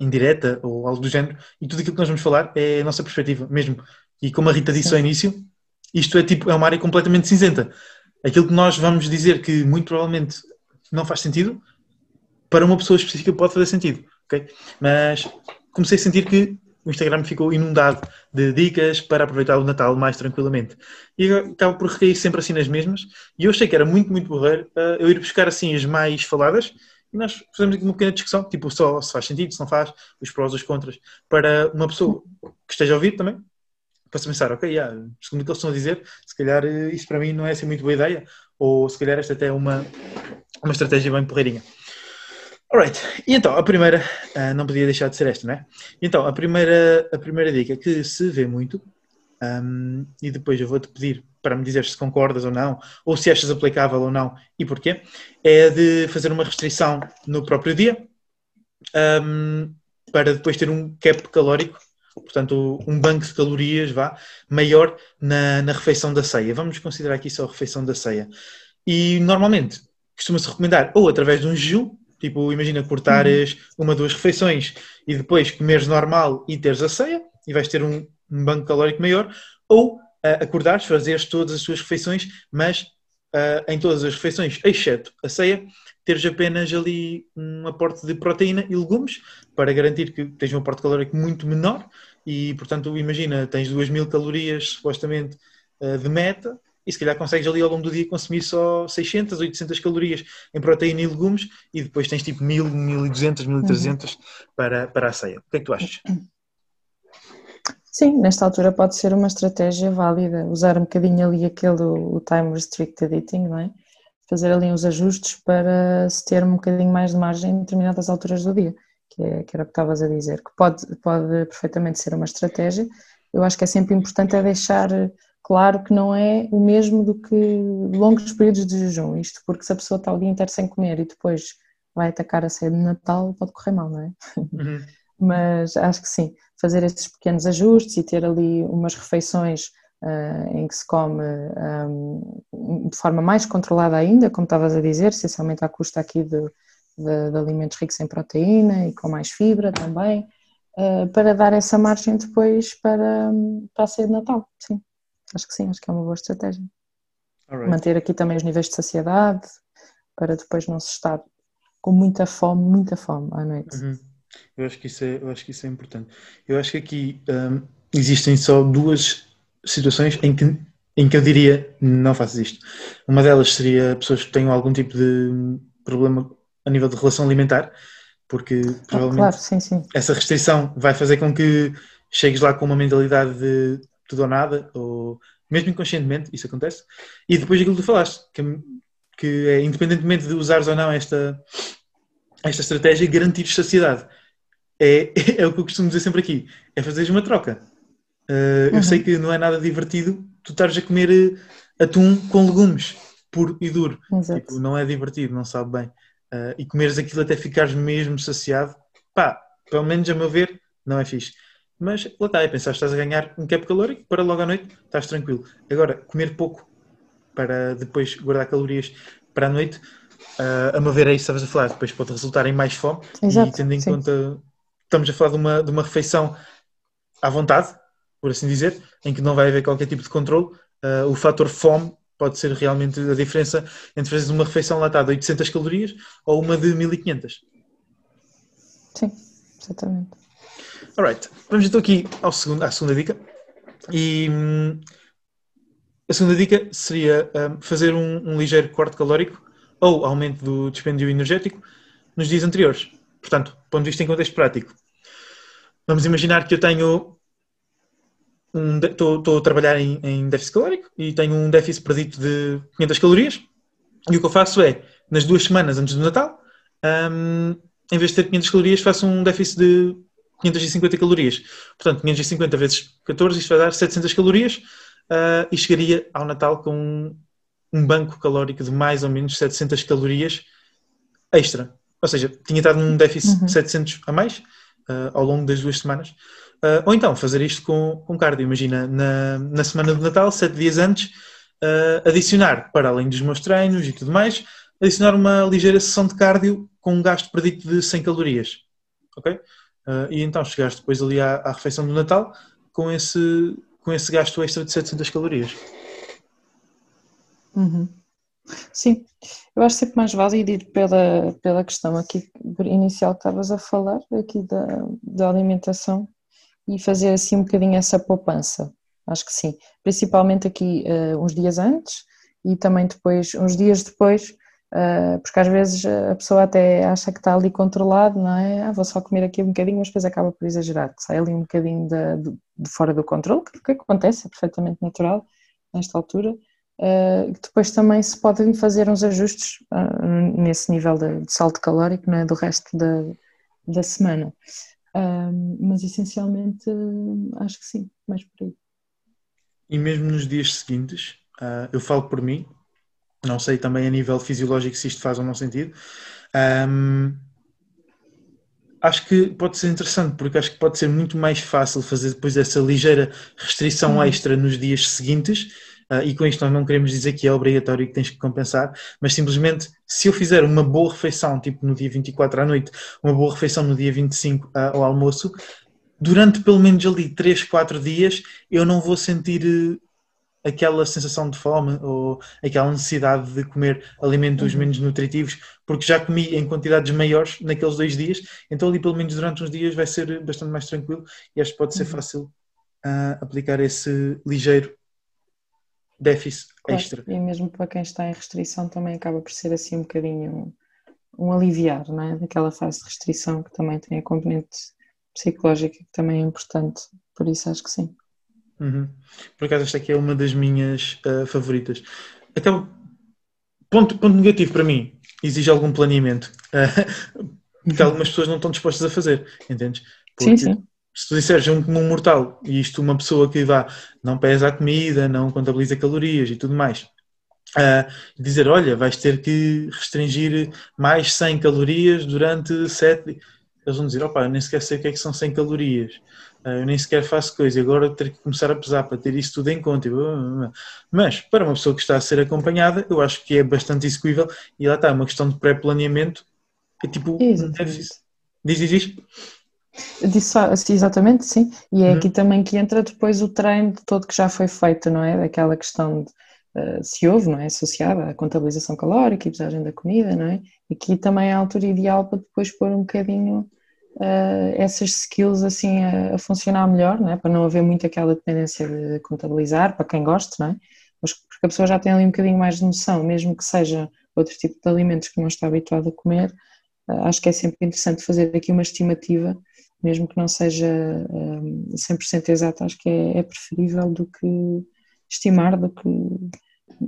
indireta ou algo do género, e tudo aquilo que nós vamos falar é a nossa perspectiva mesmo. E como a Rita disse ao início, isto é tipo, é uma área completamente cinzenta. Aquilo que nós vamos dizer que muito provavelmente não faz sentido, para uma pessoa específica pode fazer sentido, ok? Mas comecei a sentir que o Instagram ficou inundado de dicas para aproveitar o Natal mais tranquilamente. E acabo por recair sempre assim nas mesmas. E eu achei que era muito, muito borreiro uh, eu ir buscar assim as mais faladas e nós fazemos aqui uma pequena discussão, tipo só se faz sentido, se não faz, os prós, os contras, para uma pessoa que esteja a ouvir também, para se pensar, ok, yeah, segundo o que eles estão a dizer, se calhar eh, isto para mim não é assim muito boa ideia, ou se calhar esta até é uma, uma estratégia bem porreirinha. Alright, e então a primeira, uh, não podia deixar de ser esta, não é? Então a primeira, a primeira dica que se vê muito, um, e depois eu vou-te pedir para me dizer se concordas ou não, ou se achas aplicável ou não e porquê, é de fazer uma restrição no próprio dia um, para depois ter um cap calórico, portanto, um banco de calorias vá, maior na, na refeição da ceia. Vamos considerar aqui só a refeição da ceia. E normalmente costuma-se recomendar ou através de um jejum, tipo, imagina cortares uhum. uma, duas refeições e depois comeres normal e teres a ceia e vais ter um, um banco calórico maior, ou uh, acordares, fazeres todas as suas refeições, mas uh, em todas as refeições, exceto a ceia, teres apenas ali um aporte de proteína e legumes para garantir que tens um aporte calórico muito menor e, portanto, imagina, tens 2.000 calorias supostamente uh, de meta e se calhar consegues ali ao longo do dia consumir só 600, 800 calorias em proteína e legumes e depois tens tipo 1000, 1200, 1300 para, para a ceia. O que é que tu achas? Sim, nesta altura pode ser uma estratégia válida, usar um bocadinho ali aquele o time restricted eating, não é? Fazer ali uns ajustes para se ter um bocadinho mais de margem em determinadas alturas do dia, que, é, que era o que estavas a dizer, que pode, pode perfeitamente ser uma estratégia. Eu acho que é sempre importante é deixar claro que não é o mesmo do que longos períodos de jejum, isto porque se a pessoa está o dia inteiro sem comer e depois vai atacar a ceia de Natal, pode correr mal, não é? Uhum. Mas acho que sim, fazer estes pequenos ajustes e ter ali umas refeições uh, em que se come um, ehm, de forma mais controlada ainda, como estavas a dizer, essencialmente à custa aqui de, de, de alimentos ricos em proteína e com mais fibra também, uh, para dar essa margem depois para, para a ceia de Natal, sim. Acho que sim, acho que é uma boa estratégia. Right. Manter aqui também os níveis de saciedade, para depois não se estar com muita fome, muita fome à noite. Uhum. Eu acho que isso é, eu acho que isso é importante. Eu acho que aqui um, existem só duas situações em que, em que eu diria não faças isto. Uma delas seria pessoas que tenham algum tipo de problema a nível de relação alimentar, porque ah, provavelmente claro, sim, sim. essa restrição vai fazer com que chegues lá com uma mentalidade de tudo ou nada, ou mesmo inconscientemente, isso acontece. E depois aquilo que tu falaste, que, que é independentemente de usares ou não esta, esta estratégia, garantir saciedade é, é o que eu costumo dizer sempre aqui: é fazeres uma troca. Uh, uhum. Eu sei que não é nada divertido tu estares a comer eh, atum com legumes, puro e duro. Tipo, não é divertido, não sabe bem. Uh, e comeres aquilo até ficares mesmo saciado, pá, pelo menos a meu ver, não é fixe. Mas lá está, é pensar, estás a ganhar um cap calórico para logo à noite, estás tranquilo. Agora, comer pouco para depois guardar calorias para a noite, uh, a meu ver é isso que estavas a falar, depois pode resultar em mais fome. Exato, e tendo em sim. conta, estamos a falar de uma, de uma refeição à vontade, por assim dizer, em que não vai haver qualquer tipo de controle, uh, o fator fome pode ser realmente a diferença entre fazer uma refeição latada de 800 calorias ou uma de 1500. Sim, exatamente. Alright, vamos então aqui ao segundo, à segunda dica. E hum, a segunda dica seria hum, fazer um, um, ligeiro corte calórico ou aumento do dispêndio energético nos dias anteriores. Portanto, ponto de vista em contexto prático. Vamos imaginar que eu tenho estou um, a trabalhar em, em, déficit calórico e tenho um déficit predito de 500 calorias. E o que eu faço é, nas duas semanas antes do Natal, um, em vez de ter 500 calorias, faço um déficit de 550 calorias. Portanto, 550 vezes 14, isto vai dar 700 calorias uh, e chegaria ao Natal com um, um, banco calórico de mais ou menos 700 calorias extra. Ou seja, tinha estado num déficit uhum. 700 a mais uh, ao longo das duas semanas. Uh, ou então fazer isto com, com cardio. Imagina, na, na semana de Natal, sete dias antes, uh, adicionar, para além dos meus treinos e tudo mais, adicionar uma ligeira sessão de cardio com um gasto predito de 100 calorias. Ok? Uh, e então chegaste depois ali à, à, refeição do Natal com esse, com esse gasto extra de 700 calorias. Uhum. Sim, eu acho sempre mais válido ir pela, pela questão aqui inicial que estavas a falar, aqui da, da alimentação, e fazer assim um bocadinho essa poupança. Acho que sim. Principalmente aqui uh, uns dias antes e também depois, uns dias depois, uh, porque às vezes a pessoa até acha que está ali controlado, não é? Ah, vou só comer aqui um bocadinho, mas depois acaba por exagerar, que sai ali um bocadinho de, de, fora do controle, que, que acontece, é perfeitamente natural nesta altura. Uh, depois também se podem fazer uns ajustes uh, nesse nível de, de salto calórico é? do resto da, da semana. Um, mas essencialmente acho que sim, mais por aí. E mesmo nos dias seguintes, uh, eu falo por mim, não sei também a nível fisiológico se isto faz ou não sentido. Um, acho que pode ser interessante, porque acho que pode ser muito mais fácil fazer depois essa ligeira restrição uhum. extra nos dias seguintes e com isto nós não queremos dizer que é obrigatório e que tens que compensar, mas simplesmente se eu fizer uma boa refeição, tipo no dia 24 à noite, uma boa refeição no dia 25 uh, ao almoço, durante pelo menos ali 3, 4 dias eu não vou sentir uh, aquela sensação de fome ou aquela necessidade de comer alimentos uhum. menos nutritivos, porque já comi em quantidades maiores naqueles dois dias, então ali pelo menos durante uns dias vai ser bastante mais tranquilo e acho que pode ser uhum. fácil uh, aplicar esse ligeiro déficit claro, extra. E mesmo para quem está em restrição também acaba por ser assim um bocadinho um, um aliviar, não é? Daquela fase de restrição que também tem a componente psicológica que também é importante, por isso acho que sim. Uhum. Por acaso esta aqui é uma das minhas uh, favoritas. Acaba... Ponto, ponto negativo para mim, exige algum planeamento. Uh, que algumas pessoas não estão dispostas a fazer, entendes? Porque sim, sim se tu disseres um comum mortal e isto uma pessoa que vá, não pesa a comida, não contabiliza calorias e tudo mais, uh, dizer, olha, vais ter que restringir mais 100 calorias durante 7 eles vão dizer, opa, eu nem sequer sei o que é que são 100 calorias, uh, eu nem sequer faço coisa, agora ter que começar a pesar para ter isso tudo em conta. Mas, para uma pessoa que está a ser acompanhada, eu acho que é bastante execuível e lá está, uma questão de pré-planeamento, é tipo, Exatamente. diz, diz, diz. Disse exatamente, sim. E é uhum. aqui também que entra depois o treino todo que já foi feito, não é? Daquela questão de uh, se houve, não é? Associada à contabilização calórica e pesagem da comida, não é? Aqui também é a altura ideal para depois pôr um bocadinho uh, essas skills assim a, a, funcionar melhor, não é? Para não haver muito aquela dependência de contabilizar, para quem gosta, não é? Mas porque a pessoa já tem ali um bocadinho mais de noção, mesmo que seja outro tipo de alimentos que não está habituado a comer, uh, acho que é sempre interessante fazer aqui uma estimativa mesmo que não seja um, 100% exato, acho que é, é, preferível do que estimar, do que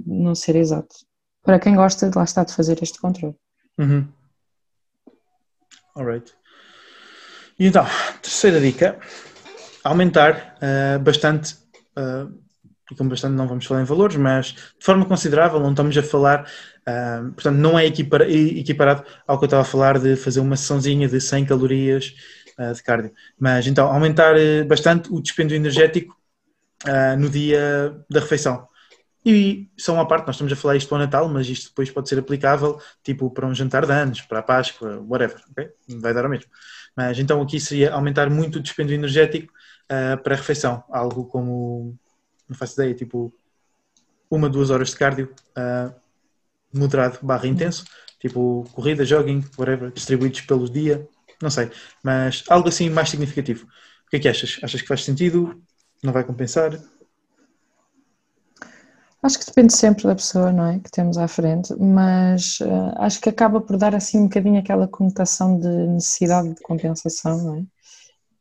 não ser exato. Para quem gosta, lá está, de fazer este controle. Uhum. Alright. E então, terceira dica, aumentar uh, bastante, uh, e com bastante não vamos falar em valores, mas de forma considerável, não estamos a falar, uh, portanto não é equiparado ao que eu estava a falar de fazer uma sessãozinha de 100 calorias de cardio. Mas então, aumentar uh, bastante o dispêndio energético uh, no dia da refeição. E só uma parte, nós estamos a falar isto para o Natal, mas isto depois pode ser aplicável, tipo, para um jantar de anos, para a Páscoa, whatever, ok? Vai dar o mesmo. Mas então aqui seria aumentar muito o dispêndio energético para a refeição, algo como, não faço ideia, tipo, uma, duas horas de cardio, moderado barra intenso, tipo corrida, jogging, whatever, distribuídos pelo dia, não sei, mas algo assim mais significativo. O que é que achas? Achas que faz sentido? Não vai compensar? Acho que depende sempre da pessoa, não é? Que temos à frente, mas uh, acho que acaba por dar assim um bocadinho aquela conotação de necessidade de compensação, não é?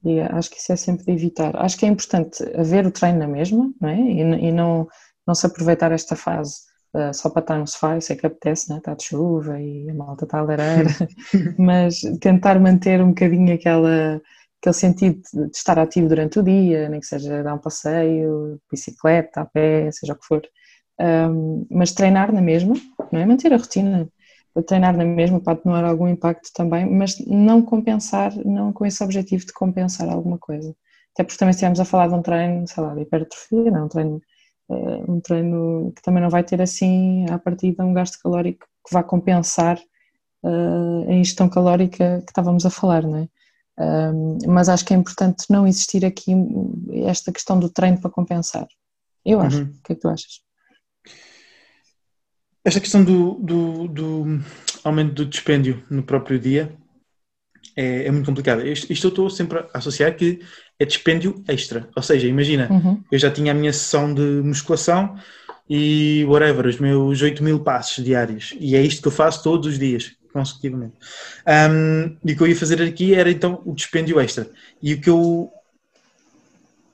E acho que isso é sempre de evitar. Acho que é importante haver o treino na mesma, não é? E, e não, não se aproveitar esta fase Uh, só para estar no sofá, eu sei que apetece, né? está de chuva e a malta está a lareira, mas tentar manter um bocadinho aquela, aquele sentido de estar ativo durante o dia, nem que seja dar um passeio, bicicleta, a pé, seja o que for, um, mas treinar na mesma, não é? manter a rotina, treinar na mesma para atenuar algum impacto também, mas não compensar, não com esse objetivo de compensar alguma coisa. Até porque também estivemos a falar de um treino, sei lá, de hipertrofia, não, um treino um treino que também não vai ter assim à partida um gasto calórico que vá compensar uh, a ingestão calórica que estávamos a falar, não é? Um, mas acho que é importante não existir aqui esta questão do treino para compensar. Eu acho. Uhum. O que é que tu achas? Esta questão do, do, do aumento do dispêndio no próprio dia é, é muito complicada. Isto, isto, eu estou sempre a associar que é dispêndio extra. Ou seja, imagina, uhum. eu já tinha a minha sessão de musculação e whatever, os meus 8 mil passos diários. E é isto que eu faço todos os dias, consecutivamente. Um, e o que eu ia fazer aqui era então o dispêndio extra. E o que eu.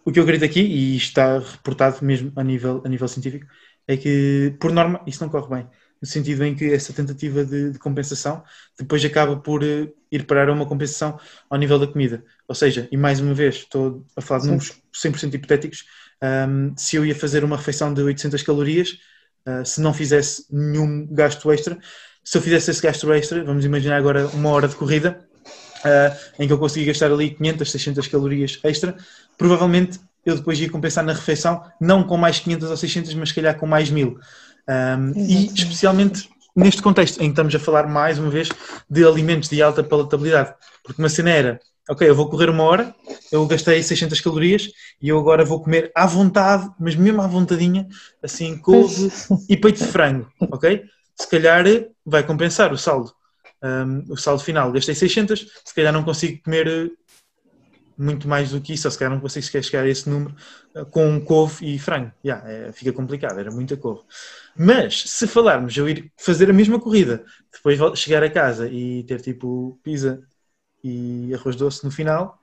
O que eu acredito aqui, e está reportado mesmo a nível, a nível científico, é que, por norma, isso não corre bem no sentido em que essa tentativa de, de compensação depois acaba por uh, ir parar a uma compensação ao nível da comida. Ou seja, e mais uma vez, estou a falar de números 100% hipotéticos, um, se eu ia fazer uma refeição de 800 calorias, uh, se não fizesse nenhum gasto extra, se eu fizesse esse gasto extra, vamos imaginar agora uma hora de corrida, uh, em que eu consegui gastar ali 500, 600 calorias extra, provavelmente eu depois ia compensar na refeição, não com mais 500 ou 600, mas se calhar com mais 1000. Um, e especialmente neste contexto em que estamos a falar mais uma vez de alimentos de alta palatabilidade. Porque uma cena era, ok, eu vou correr uma hora, eu gastei 600 calorias e eu agora vou comer à vontade, mas mesmo à vontadinha, assim, couve e peito de frango, ok? Se calhar vai compensar o saldo. Um, o saldo final, gastei 600, se calhar não consigo comer muito mais do que isso, ou se calhar não consigo chegar a esse número eh, com couve e frango. Yeah, é, fica complicado, era muita couve. Mas se falarmos eu ir fazer a mesma corrida, depois chegar a casa e ter tipo pizza e arroz doce no final,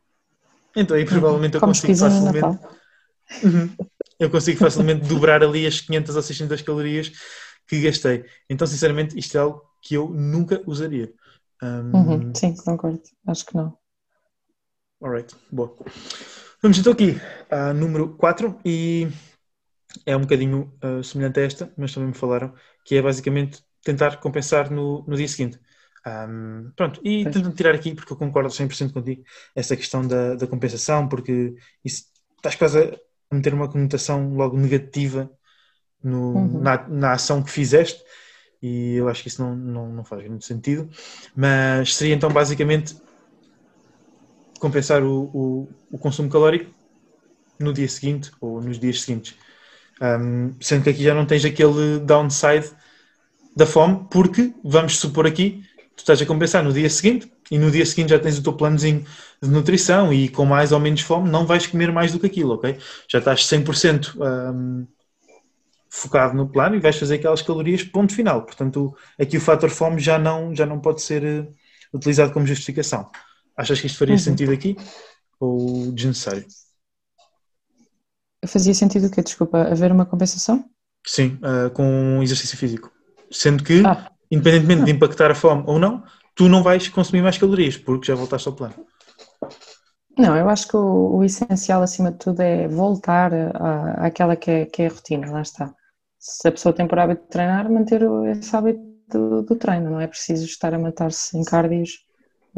então aí provavelmente eu consigo facilmente. Uhum. eu consigo facilmente dobrar ali as 500 ou 600 calorias que gastei. Então, sinceramente, isto é algo que eu nunca usaria. Um... Uhum, sim, concordo. Acho que não. Alright, boa. Vamos então aqui a número 4 e é um bocadinho uh, semelhante a esta, mas também me falaram que é basicamente tentar compensar no, no dia seguinte. Um, pronto, e tentando tirar aqui, porque eu concordo 100% contigo, essa questão da, da compensação, porque isso, estás quase a meter uma conotação logo negativa no, uhum. na, na ação que fizeste, e eu acho que isso não, não, não faz muito sentido. Mas seria então basicamente compensar o, o, o, consumo calórico no dia seguinte ou nos dias seguintes. Um, sendo que aqui já não tens aquele downside da fome, porque vamos supor aqui, tu estás a compensar no dia seguinte e no dia seguinte já tens o teu planozinho de nutrição e com mais ou menos fome não vais comer mais do que aquilo, ok? Já estás 100% um, focado no plano e vais fazer aquelas calorias ponto final. Portanto, aqui o fator fome já não, já não pode ser uh, utilizado como justificação. Achas que isto faria uhum. sentido aqui ou desnecessário? Fazia sentido o quê? Desculpa, haver uma compensação? Sim, uh, com um exercício físico. Sendo que, ah. independentemente de impactar a fome ou não, tu não vais consumir mais calorias porque já voltaste ao plano. Não, eu acho que o, o essencial acima de tudo é voltar à, àquela que é, que é a rotina, lá está. Se a pessoa tem por hábito de treinar, manter esse hábito do, do treino, não é preciso estar a matar-se em cardios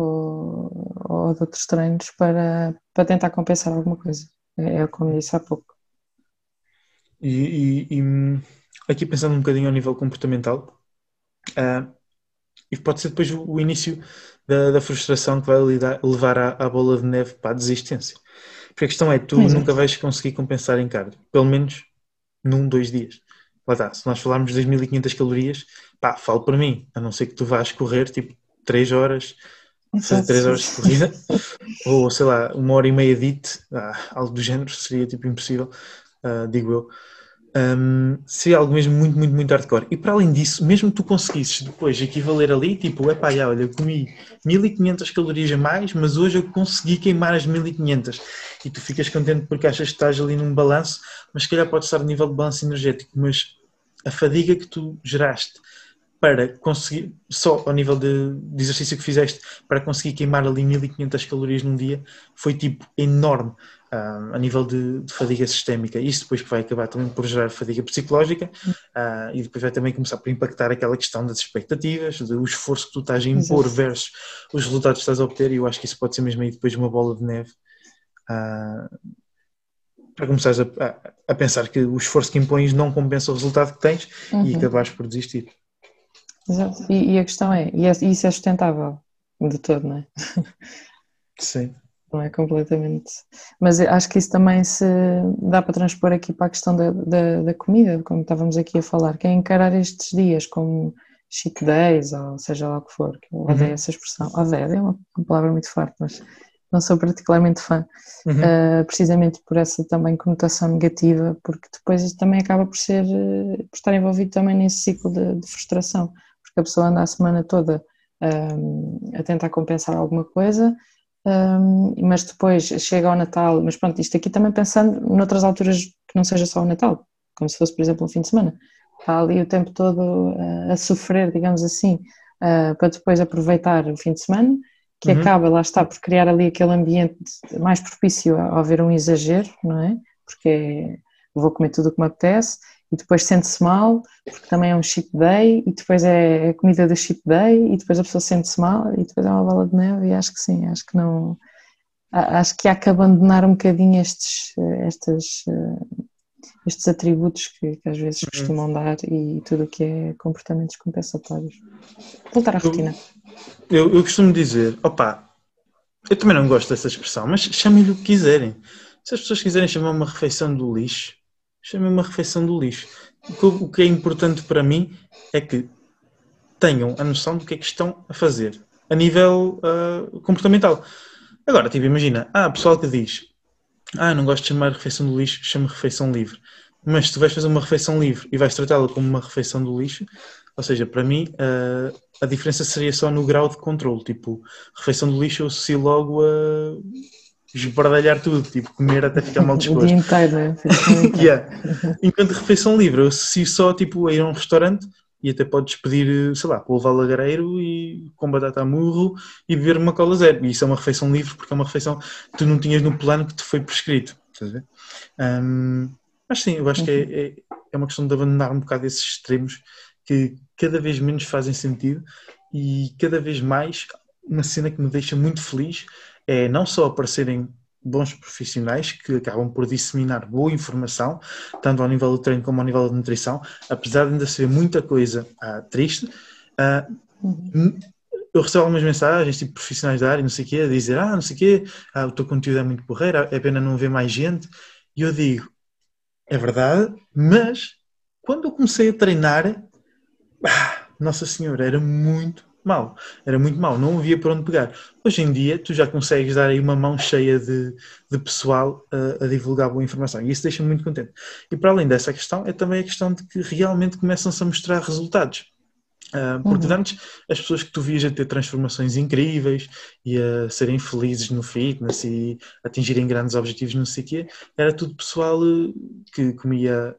ou, ou de outros treinos para, para tentar compensar alguma coisa. É, é como disse há pouco. E, e, e aqui pensando um bocadinho ao nível comportamental, uh, e pode ser depois o, início da, da, frustração que vai lidar, levar à, à, bola de neve para a desistência. Porque a questão é, tu Exato. nunca vais conseguir compensar em cardio, pelo menos num, dois dias. Lá está, se nós falarmos de 2.500 calorias, pá, falo para mim, a não ser que tu vás correr tipo 3 horas, fazer 3 horas de corrida, ou sei lá, uma hora e meia de IT, ah, algo do género, seria tipo impossível, uh, digo eu. Um, seria algo mesmo muito, muito, muito hardcore. E para além disso, mesmo que tu conseguisses depois equivaler ali, tipo, é pá, olha, eu comi 1500 calorias a mais, mas hoje eu consegui queimar as 1500. E tu ficas contente porque achas que estás ali num balanço, mas se calhar pode estar a nível de balanço energético, mas a fadiga que tu geraste para conseguir, só ao nível de, de, exercício que fizeste, para conseguir queimar ali 1500 calorias num dia, foi tipo enorme uh, a nível de, de, fadiga sistémica. Isso depois vai acabar também por gerar fadiga psicológica uh, e depois vai também começar por impactar aquela questão das expectativas, do esforço que tu estás a impor Exato. versus os resultados que estás a obter. E eu acho que isso pode ser mesmo aí depois uma bola de neve. Uh, para começares a, a, a, pensar que o esforço que impões não compensa o resultado que tens uhum. e acabares por desistir. Exato. E, e a questão é, e, é, isso é sustentável de todo, não é? Sim. Não é completamente. Mas acho que isso também se dá para transpor aqui para a questão da, da, da comida, como estávamos aqui a falar, que é encarar estes dias como cheat days, ou seja lá o que for, que eu odeio uhum. essa expressão. Odeio, é uma, uma palavra muito forte, mas não sou particularmente fã, uhum. uh, precisamente por essa também conotação negativa, porque depois também acaba por ser, por estar envolvido também nesse ciclo de, de frustração porque a pessoa anda a semana toda um, a tentar compensar alguma coisa, um, mas depois chega ao Natal, mas pronto, isto aqui também pensando noutras alturas que não seja só o Natal, como se fosse, por exemplo, um fim de semana. Está ali o tempo todo uh, a sofrer, digamos assim, uh, para depois aproveitar o fim de semana, que uhum. acaba, lá está, por criar ali aquele ambiente mais propício a haver um exagero, não é? Porque é, vou comer tudo o que me apetece e depois sente-se mal, porque também é um cheat day, e depois é a comida do cheat day, e depois a pessoa sente-se mal, e depois é uma bola de neve, e acho que sim, acho que não. Acho que há que abandonar um bocadinho estes, estes, estes atributos que, que às vezes uhum. costumam dar e tudo o que é comportamentos compensatórios. Voltar à rotina. Eu, eu costumo dizer, opa, eu também não gosto dessa expressão, mas chamem-lhe o que quiserem. Se as pessoas quiserem chamar uma refeição do lixo, chamei uma refeição do lixo. O que é importante para mim é que tenham a noção do que é que estão a fazer a nível uh, comportamental. Agora, tipo, imagina, há pessoal que diz ah, não gosto de chamar refeição do lixo, chama refeição livre. Mas se tu vais fazer uma refeição livre e vais tratá-la como uma refeição do lixo, ou seja, para mim uh, a diferença seria só no grau de controle. Tipo, refeição do lixo eu associo logo a esbardalhar tudo, tipo, comer até ficar mal disposto. o dia inteiro, né? yeah. Enquanto refeição livre, eu associo só tipo, a ir a um restaurante e até podes pedir, sei lá, polvo lagareiro e com batata a murro e beber uma cola zero. E isso é uma refeição livre porque é uma refeição que tu não tinhas no plano que te foi prescrito. Estás a ver? Um, mas sim, eu acho que é, uhum. é, é, uma questão de abandonar um bocado esses extremos que cada vez menos fazem sentido e cada vez mais uma cena que me deixa muito feliz é não só aparecerem bons profissionais que acabam por disseminar boa informação, tanto ao nível do treino como ao nível da nutrição, apesar de ainda ser muita coisa ah, triste. Ah, eu recebo algumas mensagens, tipo profissionais da área, não sei o quê, a dizer, ah, não sei o quê, ah, o teu conteúdo é muito porreiro, é pena não ver mais gente. E eu digo, é verdade, mas quando eu comecei a treinar, ah, Nossa Senhora, era muito mal, era muito mal, não havia por onde pegar. Hoje em dia, tu já consegues dar aí uma mão cheia de, de pessoal a, a divulgar boa informação e isso deixa-me muito contente. E para além dessa questão, é também a questão de que realmente começam-se a mostrar resultados. Uh, porque uhum. antes as pessoas que tu vias a ter transformações incríveis e a serem felizes no fitness e atingirem grandes objetivos, não sei o quê, era tudo pessoal eh, que comia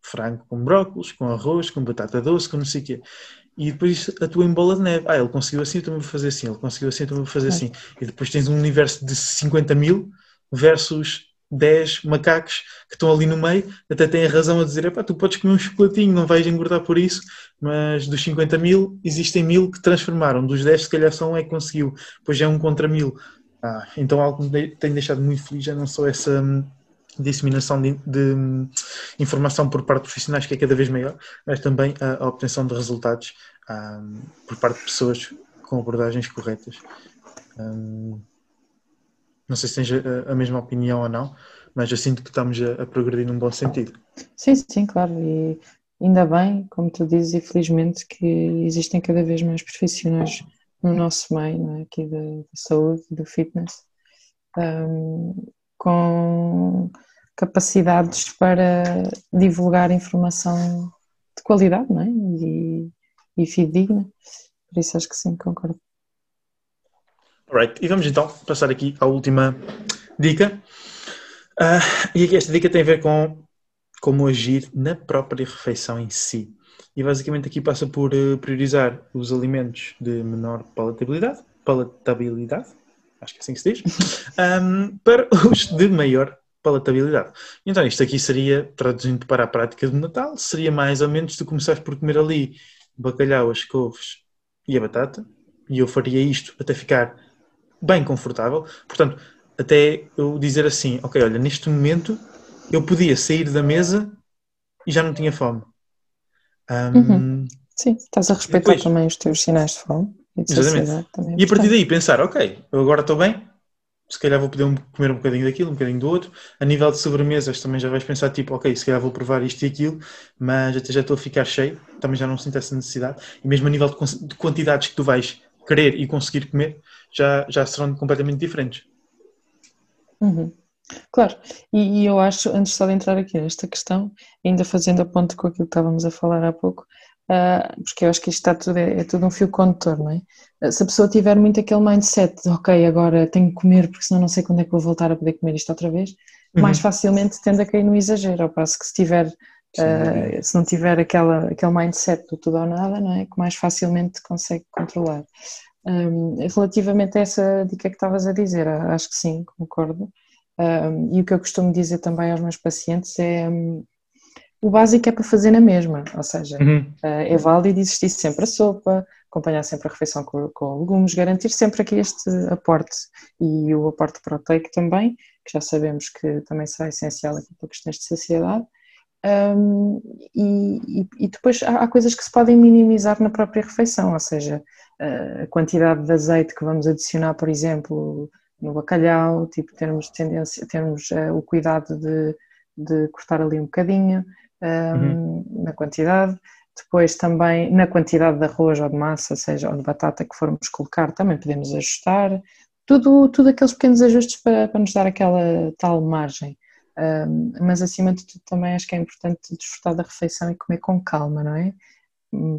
frango com brócolis, com arroz, com batata doce, com não sei o quê e depois atua em bola de neve. Ah, ele conseguiu assim, eu também vou fazer assim. Ele conseguiu assim, eu também vou fazer assim. E depois tens um universo de 50 mil versus 10 macacos que estão ali no meio. Até têm a razão a dizer: tu podes comer um chocolatinho, não vais engordar por isso. Mas dos 50 mil, existem mil que transformaram. Dos 10, se calhar só um é que conseguiu. Depois é um contra mil. Ah, então algo que me tem deixado muito feliz é não só essa hum, disseminação de, de, informação por parte de profissionais que é cada vez maior, mas também a, a obtenção de resultados um, por parte de pessoas com abordagens corretas. Um, não sei se tens a, a, mesma opinião ou não, mas eu sinto que estamos a, a, progredir num bom sentido. Sim, sim, claro. E ainda bem, como tu dizes, e felizmente que existem cada vez mais profissionais no nosso meio, é? aqui da, saúde, do fitness, um, com capacidades para divulgar informação de qualidade não é? e, e fidedigna. Por isso acho que sim, concordo. Alright, e vamos então passar aqui à última dica. Uh, e esta dica tem a ver com como agir na própria refeição em si. E basicamente aqui passa por uh, priorizar os alimentos de menor palatabilidade, palatabilidade, acho que é assim que se diz, um, para os de maior palatabilidade. Então isto aqui seria, traduzindo para a prática do Natal, seria mais ou menos tu começares por comer ali bacalhau, as couves e a batata, e eu faria isto até ficar bem confortável. Portanto, até eu dizer assim, ok, olha, neste momento eu podia sair da mesa e já não tinha fome. Um, uhum. Sim, estás a respeitar depois, também os teus sinais de fome. E, de exatamente. É e a partir daí pensar, ok, eu agora estou bem, se calhar vou poder comer um bocadinho daquilo, um bocadinho do outro. A nível de sobremesas também já vais pensar, tipo, ok, se calhar vou provar isto e aquilo, mas até já estou a ficar cheio, também já não sinto essa necessidade. E mesmo a nível de quantidades que tu vais querer e conseguir comer, já, já serão completamente diferentes. Uhum. Claro, e, e, eu acho, antes só de entrar aqui nesta questão, ainda fazendo a ponto com aquilo que estávamos a falar há pouco, uh, porque eu acho que isto está tudo, é, é tudo um fio condutor, não é? Se a pessoa tiver muito aquele mindset de ok, agora tenho que comer porque senão não sei quando é que vou voltar a poder comer isto outra vez, uhum. mais facilmente tende a cair no exagero, ao passo que se tiver, uh, se não tiver aquela, aquele mindset do tudo ou nada, não é? Que mais facilmente consegue controlar. Um, relativamente a essa dica que estavas a dizer, acho que sim, concordo. Um, e o que eu costumo dizer também aos meus pacientes é um, o básico é para fazer na mesma, ou seja, uhum. uh, é válido existir sempre a sopa, acompanhar sempre a refeição com, com, legumes, garantir sempre aqui este aporte e o aporte proteico também, que já sabemos que também será essencial aqui para questões de saciedade. Um, e, e, depois há, há, coisas que se podem minimizar na própria refeição, ou seja, a quantidade de azeite que vamos adicionar, por exemplo, no bacalhau, tipo, termos tendência, termos uh, o cuidado de, de, cortar ali um bocadinho um, uhum. na quantidade. Depois também na quantidade de arroz ou de massa, seja, ou de batata que formos colocar, também podemos ajustar. Tudo, tudo aqueles pequenos ajustes para, para nos dar aquela tal margem. Um, mas acima de tudo também acho que é importante desfrutar da refeição e comer com calma, não é?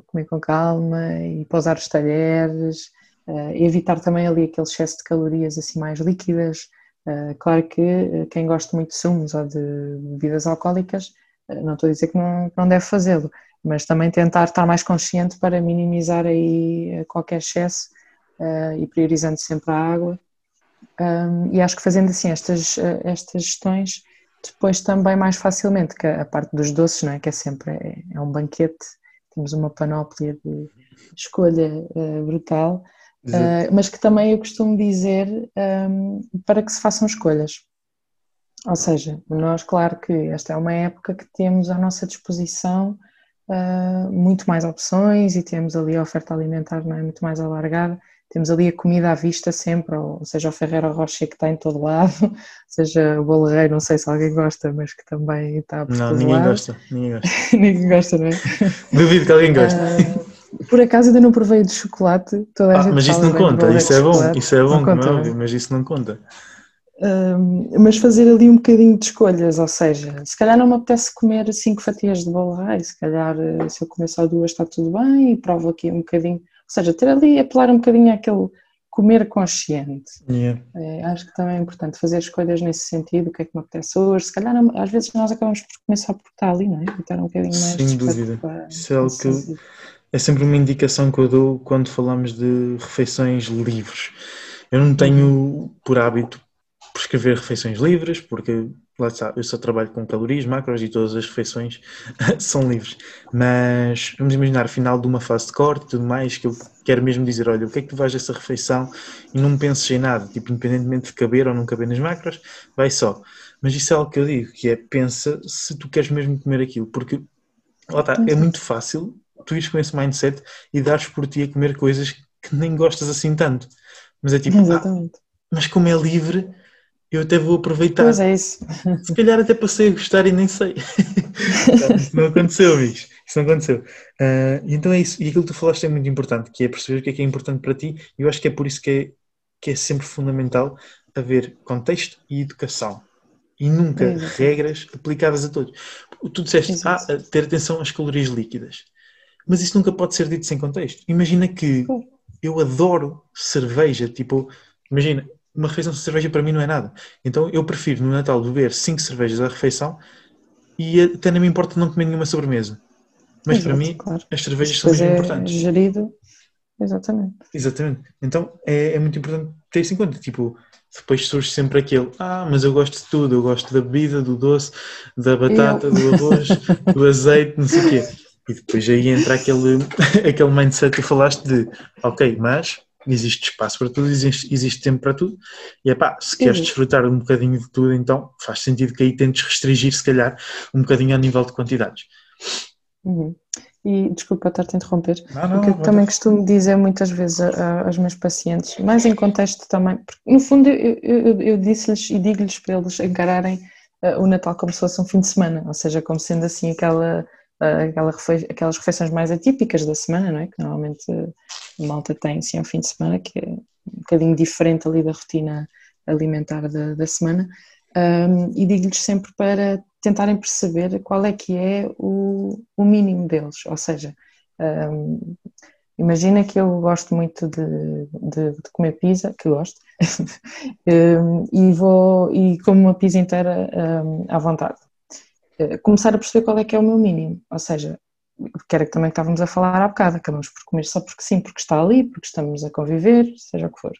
comer com calma e pousar os talheres, uh, evitar também ali aquele excesso de calorias assim mais líquidas. Uh, claro que uh, quem gosta muito de sumos ou de bebidas alcoólicas, não estou a dizer que não, não deve fazê-lo, mas também tentar estar mais consciente para minimizar aí qualquer excesso e priorizando sempre a água. Um, e acho que fazendo assim estas, estas gestões, depois também mais facilmente, que a parte dos doces, não é? que é sempre é, é um banquete, temos uma panóplia de escolha uh, brutal, uh, mas que também eu costumo dizer um, para que se façam escolhas. Ou seja, nós, claro que esta é uma época que temos à nossa disposição uh, muito mais opções e temos ali a oferta alimentar não é, muito mais alargada temos ali a comida à vista sempre, ou seja o Ferreiro Rocher que está em todo lado, seja o Boleiro, não sei se alguém gosta, mas que também está por Não, ninguém lado. gosta, ninguém gosta. ninguém gosta, não é? Duvido que alguém goste. Uh, por acaso ainda não provei de chocolate, toda a ah, gente Mas isso não conta, isso é bom, isso é bom, como é óbvio, mas isso não conta. Mas fazer ali um bocadinho de escolhas, ou seja, se calhar não me apetece comer cinco fatias de bolo rei, se calhar eh, se eu comer só duas está tudo bem e provo aqui um bocadinho ou seja, ter ali, apelar um bocadinho àquele comer consciente. Yeah. É, acho que também é importante fazer escolhas nesse sentido, o que é que me apetece hoje. Se calhar, não, às vezes, nós acabamos por começar por estar ali, não é? E estar um bocadinho mais. Sem dúvida. Para, Isso é algo que é sempre uma indicação que eu dou quando falamos de refeições livres. Eu não tenho por hábito prescrever refeições livres, porque lá está, eu só trabalho com calorias, macros e todas as refeições são livres. Mas vamos imaginar, final de uma fase de corte e tudo mais, que eu quero mesmo dizer, olha, o que é que tu vais a essa refeição e não penses em nada, tipo, independentemente de caber ou não caber nas macros, vai só. Mas isso é algo que eu digo, que é, pensa se tu queres mesmo comer aquilo, porque, lá está, é muito fácil tu ires com esse mindset e dares por ti a comer coisas que nem gostas assim tanto. Mas é tipo, ah, mas como é livre, eu até vou aproveitar. Pois é isso. Se calhar até passei a gostar e nem sei. isso não aconteceu, amigos. Isso não aconteceu. Uh, então é isso. E aquilo que tu falaste é muito importante, que é perceber o que é que é importante para ti. E eu acho que é por isso que é, que é sempre fundamental haver contexto e educação. E nunca é regras aplicadas a todos. Tu disseste, ah, ter atenção às calorias líquidas. Mas isso nunca pode ser dito sem contexto. Imagina que eu adoro cerveja, tipo, imagina, uma refeição de cerveja para mim não é nada. Então eu prefiro no Natal beber 5 cervejas à refeição e até não me importa não comer nenhuma sobremesa. Mas Exato, para mim claro. as cervejas são mesmo é importantes. Gerido, exatamente. Exatamente. Então é, é, muito importante ter isso em conta. Tipo, depois surge sempre aquele, ah, mas eu gosto de tudo, eu gosto da bebida, do doce, da batata, eu. do arroz, do azeite, não sei o quê. E depois aí entra aquele, aquele mindset que falaste de, ok, mas existe espaço para tudo, existe, existe tempo para tudo, e é pá, se queres uhum. desfrutar um bocadinho de tudo, então faz sentido que aí tentes restringir, se calhar, um bocadinho a nível de quantidades. Uhum. E desculpa estar-te a interromper, não, não, porque eu também costumo dizer muitas vezes a, a, aos meus pacientes, mais em contexto também, porque no fundo eu, eu, eu disse-lhes e digo-lhes para eles encararem uh, o Natal como se fosse um fim de semana, ou seja, como sendo assim aquela aquela refe aquelas refeições mais atípicas da semana, não é? Que normalmente a malta tem sim um fim de semana, que é um bocadinho diferente ali da rotina alimentar da, da semana. Um, e digo-lhes sempre para tentarem perceber qual é que é o, o mínimo deles, ou seja, um, imagina que eu gosto muito de, de, de comer pizza, que gosto, um, e vou e como uma pizza inteira à vontade. Eh, começar a perceber qual é que é o meu mínimo, ou seja, que era que também estávamos a falar há bocado, acabamos por comer só porque sim, porque está ali, porque estamos a conviver, seja o que for.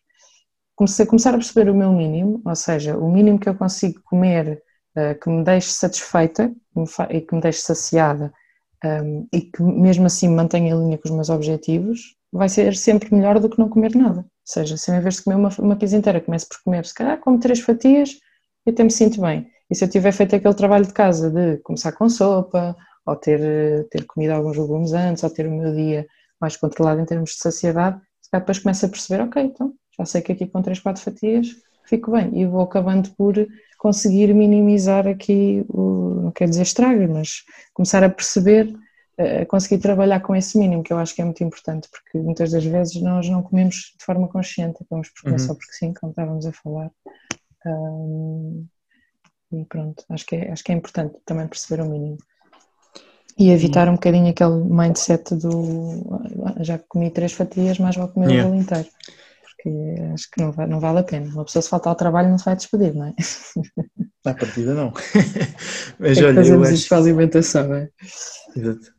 Comecei, começar a perceber o meu mínimo, ou seja, o mínimo que eu consigo comer uh, que me deixe satisfeita e que me deixe saciada ehm, e que mesmo assim mantenha em linha com os meus objetivos, vai ser sempre melhor do que não comer nada. Ou seja, se em vez de comer uma, uma pizza inteira começo por comer, se calhar como três fatias, eu até me sinto bem. E se eu tiver feito aquele trabalho de casa de começar com sopa, ou ter, ter comido alguns legumes antes, ou ter o meu dia mais controlado em termos de saciedade, depois começo a perceber, ok, então já sei que aqui com 3, 4 fatias fico bem e vou acabando por conseguir minimizar aqui, o, não quer dizer estrago, mas começar a perceber, a conseguir trabalhar com esse mínimo, que eu acho que é muito importante, porque muitas das vezes nós não comemos de forma consciente, comemos por comer uhum. só porque sim, como estávamos a falar. Um, e pronto, acho que, é, acho que é importante também perceber o mínimo. E evitar um bocadinho aquele mindset do já comi três fatias, mas vou comer yeah. o bolo inteiro. Porque acho que não, vai, não vale a pena. Uma pessoa se faltar ao trabalho não se vai despedir, não é? À partida não. Mas é olha, fazemos acho... isto para a alimentação, não é? Exato.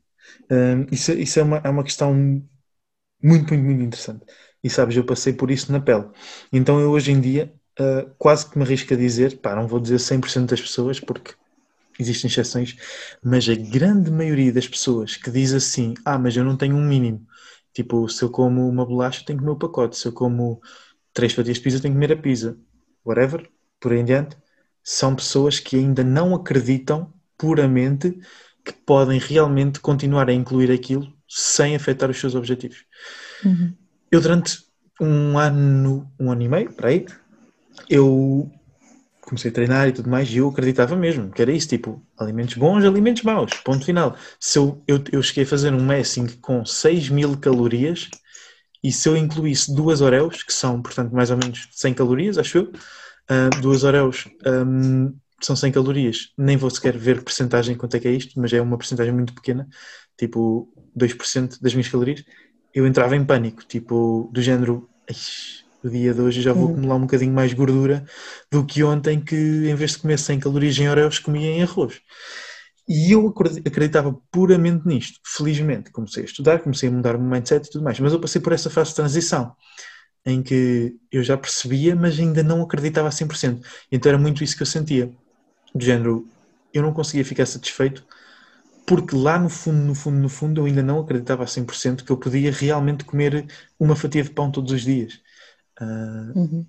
Um, isso isso é, uma, é uma questão muito, muito, muito interessante. E sabes, eu passei por isso na pele. Então eu hoje em dia uh, quase que me arrisco a dizer, pá, não vou dizer 100% das pessoas, porque existem exceções, mas a grande maioria das pessoas que diz assim, ah, mas eu não tenho um mínimo, tipo, se eu como uma bolacha tenho que comer o pacote, se eu como três fatias de pizza tenho que comer a pizza, whatever, por aí em diante, são pessoas que ainda não acreditam puramente que podem realmente continuar a incluir aquilo sem afetar os seus objetivos. Uhum. Eu durante um ano, um ano e meio, para aí, eu comecei a treinar e tudo mais e eu acreditava mesmo que era isso, tipo, alimentos bons, alimentos maus, ponto final. Se eu, eu, eu cheguei a fazer um messing com 6 mil calorias e se eu incluísse duas Oreos, que são, portanto, mais ou menos 100 calorias, acho eu, uh, duas Oreos um, são 100 calorias, nem vou sequer ver porcentagem quanto é que é isto, mas é uma porcentagem muito pequena, tipo 2% das minhas calorias, eu entrava em pânico, tipo, do género, no dia de hoje já vou uhum. acumular um bocadinho mais gordura do que ontem que em vez de comer 100 calorias em Oreos comia em arroz. E eu acreditava puramente nisto. Felizmente comecei a estudar, comecei a mudar o meu mindset e tudo mais, mas eu passei por essa fase de transição em que eu já percebia, mas ainda não acreditava a 100%. Então era muito isso que eu sentia. do género, eu não conseguia ficar satisfeito porque lá no fundo, no fundo, no fundo, eu ainda não acreditava a 100% que eu podia realmente comer uma fatia de pão todos os dias. Uh, uhum.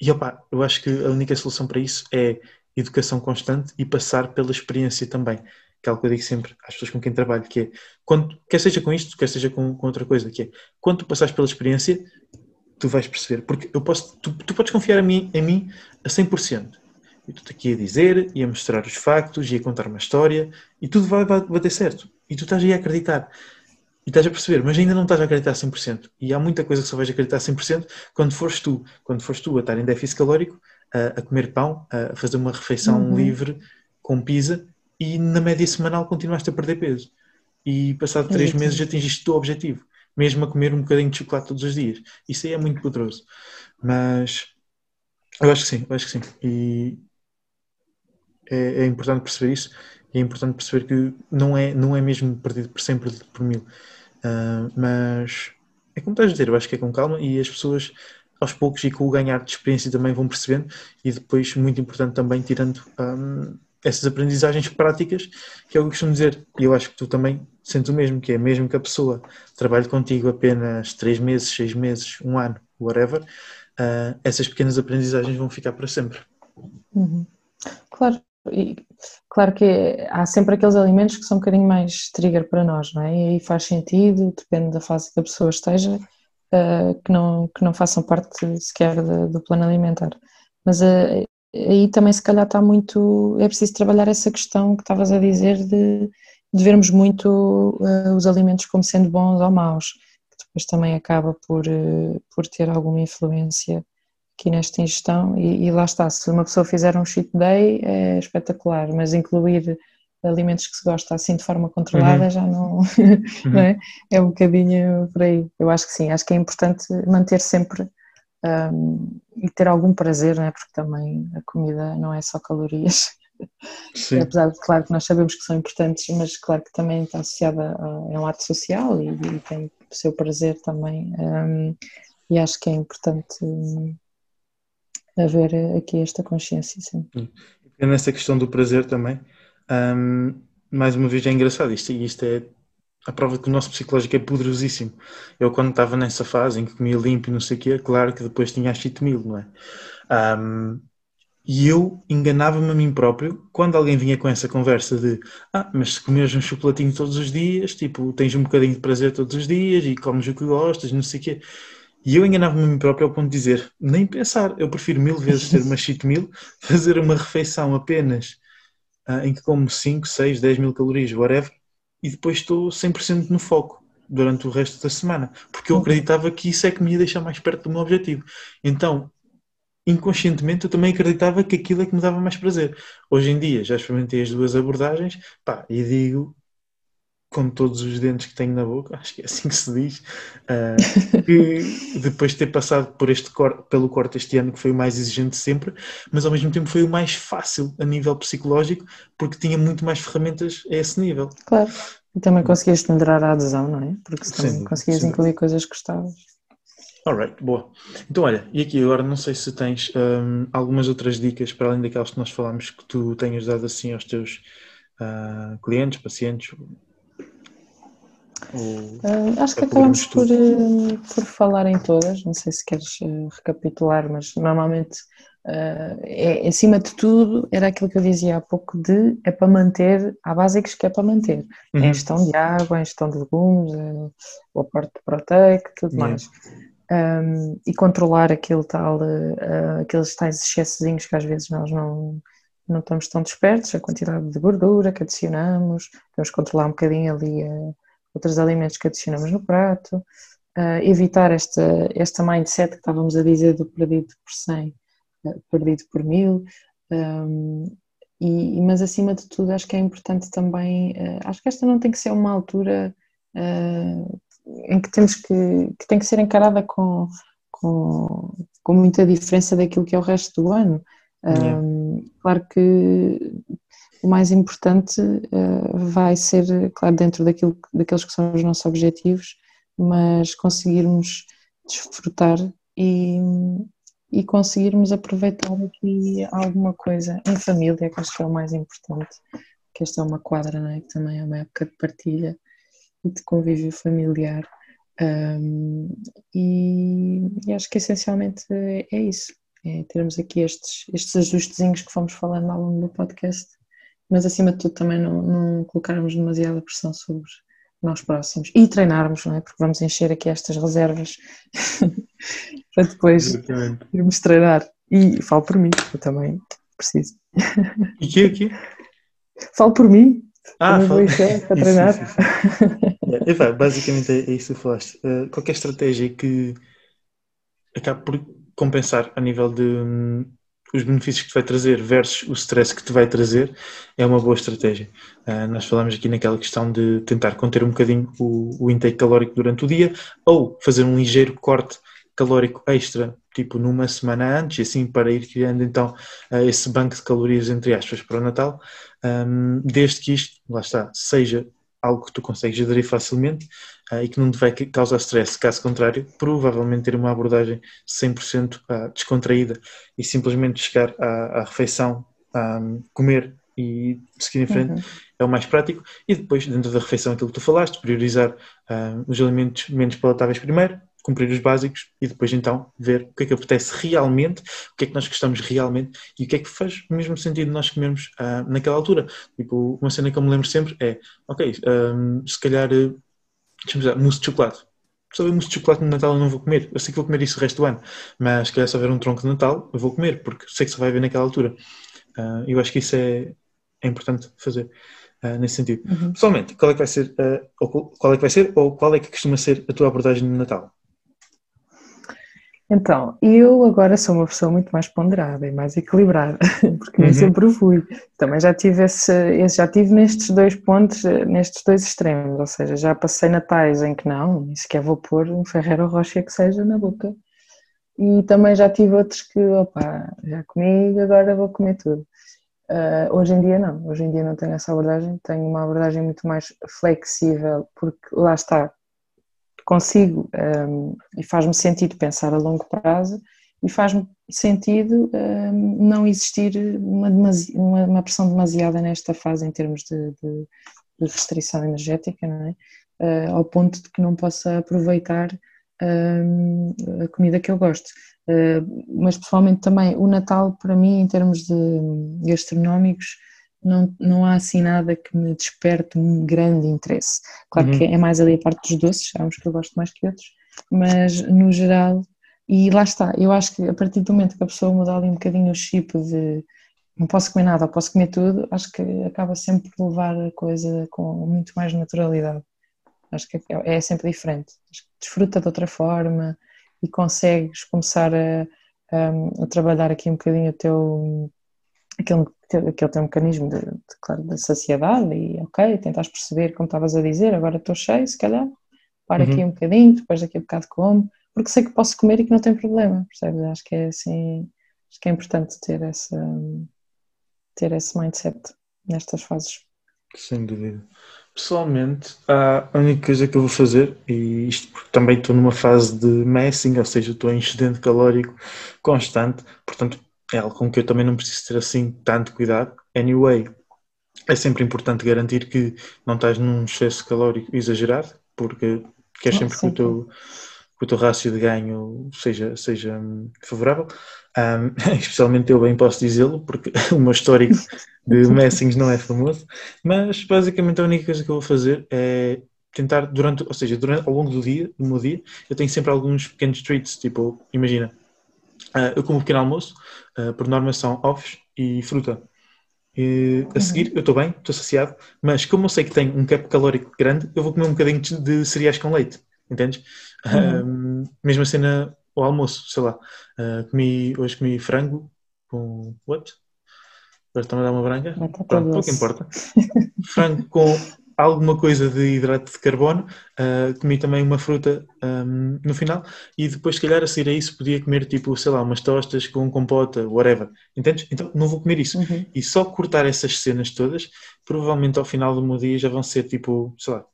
E opa, eu acho que a única solução para isso é educação constante e passar pela experiência também. Que é algo que eu digo sempre às pessoas com quem trabalho, que é, quando, quer seja com isto, quer seja com, com outra coisa, que é, quando tu passares pela experiência, tu vais perceber. Porque eu posso, tu, tu podes confiar em mim, em mim a 100%. Eu estou aqui a dizer, e a mostrar os factos, e a contar uma história, e tudo vai, vai bater certo. E tu estás aí a acreditar. E estás a perceber, mas ainda não estás a acreditar 100%. E há muita coisa que só vais acreditar 100% quando fores tu. Quando fores tu a estar em déficit calórico, a, a comer pão, a fazer uma refeição uhum. livre com pizza e na média semanal continuaste a perder peso. E passado 3 é meses atingiste o teu objetivo. Mesmo a comer um bocadinho de chocolate todos os dias. Isso aí é muito poderoso. Mas eu acho que sim, eu acho que sim. E é, é importante perceber isso. E é importante perceber que não é, não é mesmo perdido por 100 perdido por mil. Uh, mas é como estás a dizer, eu acho que é com calma e as pessoas aos poucos e com o ganhar de experiência também vão percebendo e depois, muito importante também, tirando um, essas aprendizagens práticas, que é o que eu costumo dizer, e eu acho que tu também sentes o mesmo, que é mesmo que a pessoa trabalhe contigo apenas três meses, seis meses, um ano, whatever, uh, essas pequenas aprendizagens vão ficar para sempre. Uhum. Claro, e, claro que há sempre aqueles alimentos que são um bocadinho mais trigger para nós, não é? E aí faz sentido, depende da fase que a pessoa esteja, uh, que, não, que não façam parte sequer de, do plano alimentar. Mas uh, aí também se calhar está muito, é preciso trabalhar essa questão que estavas a dizer de, de vermos muito uh, os alimentos como sendo bons ou maus, que depois também acaba por, por ter alguma influência aqui nesta ingestão e, e, lá está, se uma pessoa fizer um cheat day é espetacular, mas incluir alimentos que se gosta assim de forma controlada uhum. já não, uhum. não é? é um bocadinho por aí. Eu acho que sim, acho que é importante manter sempre um, e ter algum prazer, não é? porque também a comida não é só calorias. Sim. Apesar de, claro, que nós sabemos que são importantes, mas claro que também está associada a, a um ato social e, e, tem o seu prazer também. Um, e acho que é importante um, haver aqui esta consciência, sim. E nessa questão do prazer também, um, mais uma vez é engraçado, isto, isto é a prova que o nosso psicológico é poderosíssimo. Eu quando estava nessa fase em que comia limpo e não sei o quê, claro que depois tinha 7 mil, não é? Um, e eu enganava-me a mim próprio quando alguém vinha com essa conversa de ah, mas se comes um chocolatinho todos os dias, tipo, tens um bocadinho de prazer todos os dias e comes o que gostas, não sei o quê. E eu enganava-me a mim próprio ao ponto de dizer, nem pensar, eu prefiro mil vezes ter uma cheat meal, fazer uma refeição apenas uh, em que como 5, 6, 10 mil calorias, whatever, e depois estou 100% no foco durante o resto da semana, porque eu acreditava que isso é que me ia deixar mais perto do meu objetivo. Então, inconscientemente, eu também acreditava que aquilo é que me dava mais prazer. Hoje em dia, já experimentei as duas abordagens, pá, e digo, com todos os dentes que tenho na boca, acho que é assim que se diz, uh, que depois de ter passado por este cor pelo corte este ano, que foi o mais exigente sempre, mas ao mesmo tempo foi o mais fácil a nível psicológico, porque tinha muito mais ferramentas a esse nível. Claro, e também conseguias melhorar a adesão, não é? Porque também sim, conseguias sim. incluir coisas que gostavas. Alright, boa. Então olha, e aqui agora não sei se tens um, algumas outras dicas para além daquelas que nós falámos que tu tenhas dado assim aos teus uh, clientes, pacientes, Uh, acho que acabamos por, uh, por falar em todas, não sei se queres uh, recapitular, mas normalmente é, acima de tudo era aquilo que eu dizia há pouco de é para manter, há básicos que é para manter, uhum. a ingestão de água, a ingestão de legumes, o aporte proteico, tudo yeah. mais. Um, e controlar aquele tal, aqueles tais excessozinhos que às vezes nós não, não estamos tão despertos, a quantidade de gordura que adicionamos, temos que controlar um bocadinho ali a outros alimentos que adicionamos no prato, uh, evitar esta, esta mindset que estávamos a dizer do perdido por 100, uh, eh, perdido por 1000, um, e, mas acima de tudo acho que é importante também, uh, acho que esta não tem que ser uma altura em que temos que, que tem que ser encarada com, com, com muita diferença daquilo que é o resto do ano. Um, claro que o mais importante uh, vai ser, claro, dentro daquilo, daqueles que são os nossos objetivos, mas conseguirmos desfrutar e, e conseguirmos aproveitar aqui alguma coisa em família, que acho que é o mais importante, que esta é uma quadra, não é? que também é uma época de partilha e de convívio familiar. Um, e, e, acho que essencialmente é, isso, é aqui estes, estes ajustezinhos que fomos falando ao longo do podcast, mas acima de tudo também não, não colocarmos demasiada pressão sobre nós próximos e treinarmos, não é? Porque vamos encher aqui estas reservas para depois Exatamente. irmos treinar. E falo por mim, eu também preciso. E que aqui? Falo por mim. Ah, falo. vou encher para treinar. Isso, isso, isso. É, basicamente é isso que falaste. Uh, qualquer estratégia que acabe por compensar a nível de hum, os benefícios que te vai trazer versus o stress que te vai trazer é uma boa estratégia. Uh, nós falamos aqui naquela questão de tentar conter um bocadinho o, o intake calórico durante o dia ou fazer um ligeiro corte calórico extra, tipo numa semana antes, assim para ir criando então uh, esse banco de calorias entre aspas para o Natal, um, desde que isto, lá está, seja algo que tu consegues aderir facilmente uh, e que não te vai causar stress. Caso contrário, provavelmente ter uma abordagem 100% uh, descontraída e simplesmente chegar à, à refeição, um, comer e seguir em frente uhum. é o mais prático. E depois, dentro da refeição, aquilo que tu falaste, priorizar uh, os alimentos menos palatáveis primeiro, cumprir os básicos e depois então ver o que é que apetece realmente, o que é que nós gostamos realmente e o que é que faz o mesmo sentido nós comermos naquela altura. Tipo, uma cena que eu me lembro sempre é, ok, um, se calhar, deixa-me dizer, mousse de chocolate. Se houver mousse de chocolate no Natal eu não vou comer, eu sei que vou comer isso o resto do ano, mas se calhar se houver um tronco de Natal eu vou comer, porque sei que só vai haver naquela altura. Uh, eu acho que isso é, é importante fazer. Uh, nesse sentido. Uhum. Pessoalmente, qual é que vai ser, uh, ou qual é que vai ser, ou qual é que costuma ser a tua abordagem no Natal? Então, eu agora sou uma pessoa muito mais ponderada e mais equilibrada, porque nem uhum. sempre fui. Também já tive esse, já tive nestes dois pontos, nestes dois extremos, ou seja, já passei natais em que não, nem sequer vou pôr um Ferreiro Rocha que seja na boca. E também já tive outros que, opa, já comi e agora vou comer tudo. Uh, hoje em dia não, hoje em dia não tenho essa abordagem, tenho uma abordagem muito mais flexível, porque lá está, consigo um, e faz-me sentido pensar a longo prazo e faz-me sentido um, não existir uma, uma, uma, pressão demasiada nesta fase em termos de, de, de restrição energética, é? Uh, ao ponto de que não possa aproveitar um, a comida que eu gosto. Uh, mas pessoalmente também o Natal para mim em termos de gastronómicos não, não há assim nada que me desperte um grande interesse. Claro uhum. que é mais ali a parte dos doces, há uns que eu gosto mais que outros, mas no geral, e lá está, eu acho que a partir do momento que a pessoa muda ali um bocadinho o chip de não posso comer nada ou posso comer tudo, acho que acaba sempre por levar a coisa com muito mais naturalidade. Acho que é, é sempre diferente. Acho que desfruta de outra forma e consegues começar a, a, a trabalhar aqui um bocadinho o teu aquele, aquele tem um mecanismo de, de, claro, de saciedade e ok, tentas perceber como estavas a dizer, agora estou cheio, se calhar, para uhum. aqui um bocadinho, depois daqui a um bocado como, porque sei que posso comer e que não tem problema, percebes? Acho que é assim, acho que é importante ter essa ter esse mindset nestas fases. Sem dúvida. Pessoalmente, a única coisa que eu vou fazer, e isto porque também estou numa fase de messing, ou seja, estou em excedente calórico constante, portanto, é algo com que eu também não preciso ter assim tanto cuidado. Anyway, é sempre importante garantir que não estás num excesso calórico exagerado, porque queres sempre que o, teu, que o teu rácio de ganho seja, seja favorável. Um, especialmente eu bem posso dizê-lo, porque o meu histórico de messings não é famoso, mas basicamente a única coisa que eu vou fazer é tentar durante, ou seja, durante, ao longo do dia, do meu dia, eu tenho sempre alguns pequenos treats, tipo, imagina, eu como um pequeno almoço, uh, por norma são ovos e fruta. E, a uhum. seguir, eu estou bem, estou saciado, mas como eu sei que tenho um cap calórico grande, eu vou comer um bocadinho de cereais com leite, entendes? Uhum. Uh, mesma cena ao almoço, sei lá. comi, hoje comi frango com. What? Agora está-me a dar uma branca. Pronto, pouco importa. frango com alguma coisa de hidrato de carbono, uh, comi também uma fruta um, no final e depois, se calhar, a seguir a isso, podia comer tipo, sei lá, umas tostas com compota, whatever. Entendes? Então não vou comer isso. Uhum. E só cortar essas cenas todas, provavelmente ao final do meu dia já vão ser tipo, sei lá,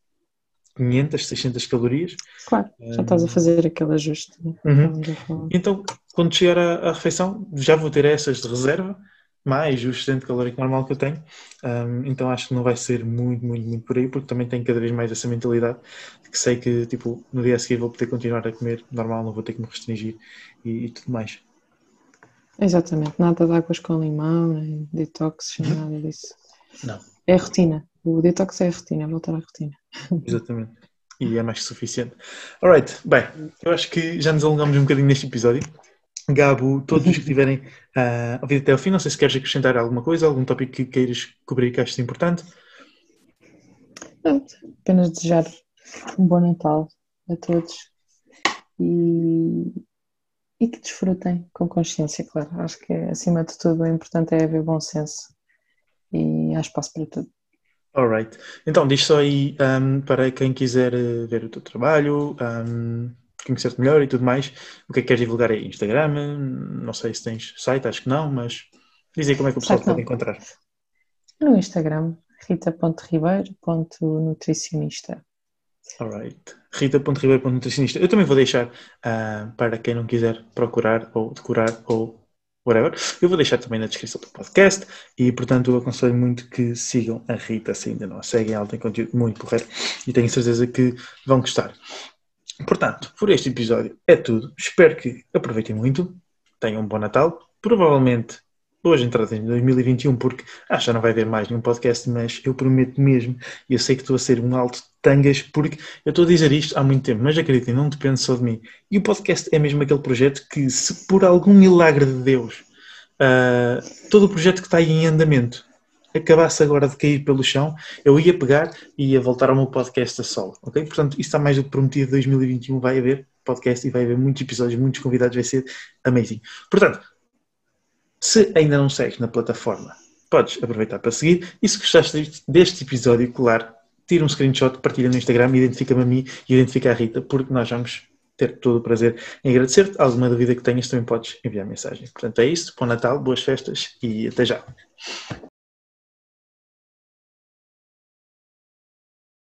500, 600 calorias. Claro, já estás a fazer aquele ajuste. Uhum. Então, quando chegar à, à refeição, já vou ter essas de reserva, mais o excedente calórico normal que eu tenho. Um, então acho que não vai ser muito, muito, muito por aí, porque também tenho cada vez mais essa mentalidade que sei que tipo, no dia a seguir vou poder continuar a comer normal, não vou ter que me restringir e, e tudo mais. Exatamente, nada de águas com limão, nem detox, nem nada disso. Não. É a rotina. O detox é a rotina, é voltar à rotina. Exatamente. E é mais que suficiente. Alright, bem, eu acho que já nos alongamos um bocadinho neste episódio. Gabo, todos os que estiverem uh, a ouvir até ao fim, não sei se queres acrescentar alguma coisa, algum tópico que queiras cobrir que achas importante. Apenas desejar um bom Natal a todos e, e que desfrutem com consciência, claro. Acho que acima de tudo o importante é haver bom senso e há espaço para tudo. Alright. Então, diz só aí um, para quem quiser eh, ver o teu trabalho, um, conhecer-te melhor e tudo mais, o que é que queres divulgar aí? Instagram? Não sei se tens site, acho que não, mas diz aí como é que o pessoal pode encontrar. No Instagram, rita.ribeiro.nutricionista. Alright. Rita.ribeiro.nutricionista. Eu também vou deixar uh, para quem não quiser procurar ou decorar ou whatever. Eu vou deixar também na descrição do podcast e, portanto, eu aconselho muito que sigam a Rita se ainda não a seguem. Ela tem conteúdo muito correto e tenho certeza que vão gostar. Portanto, por este episódio é tudo. Espero que aproveitem muito, tenham um bom Natal. Provavelmente hoje entrada em 2021, porque ah, já não vai haver mais nenhum podcast, mas eu prometo mesmo, e eu sei que estou a ser um alto tangas, porque eu estou a dizer isto há muito tempo, mas acreditem, não depende só de mim. E o podcast é mesmo aquele projeto que, se por algum milagre de Deus, uh, todo o projeto que está aí em andamento acabasse agora de cair pelo chão, eu ia pegar e ia voltar ao meu podcast a solo, ok? Portanto, isso está mais do que prometido, 2021 vai haver podcast e vai haver muitos episódios, muitos convidados, vai ser amazing. Portanto, se ainda não segues na plataforma, podes aproveitar para seguir e se gostaste deste episódio, claro, tira um screenshot, partilha no Instagram, identifica-me a mim e identifica a Rita, porque nós vamos ter todo o prazer em agradecer-te. Alguma dúvida que tenhas também podes enviar mensagem. Portanto, é isso. Bom Natal, boas festas e até já.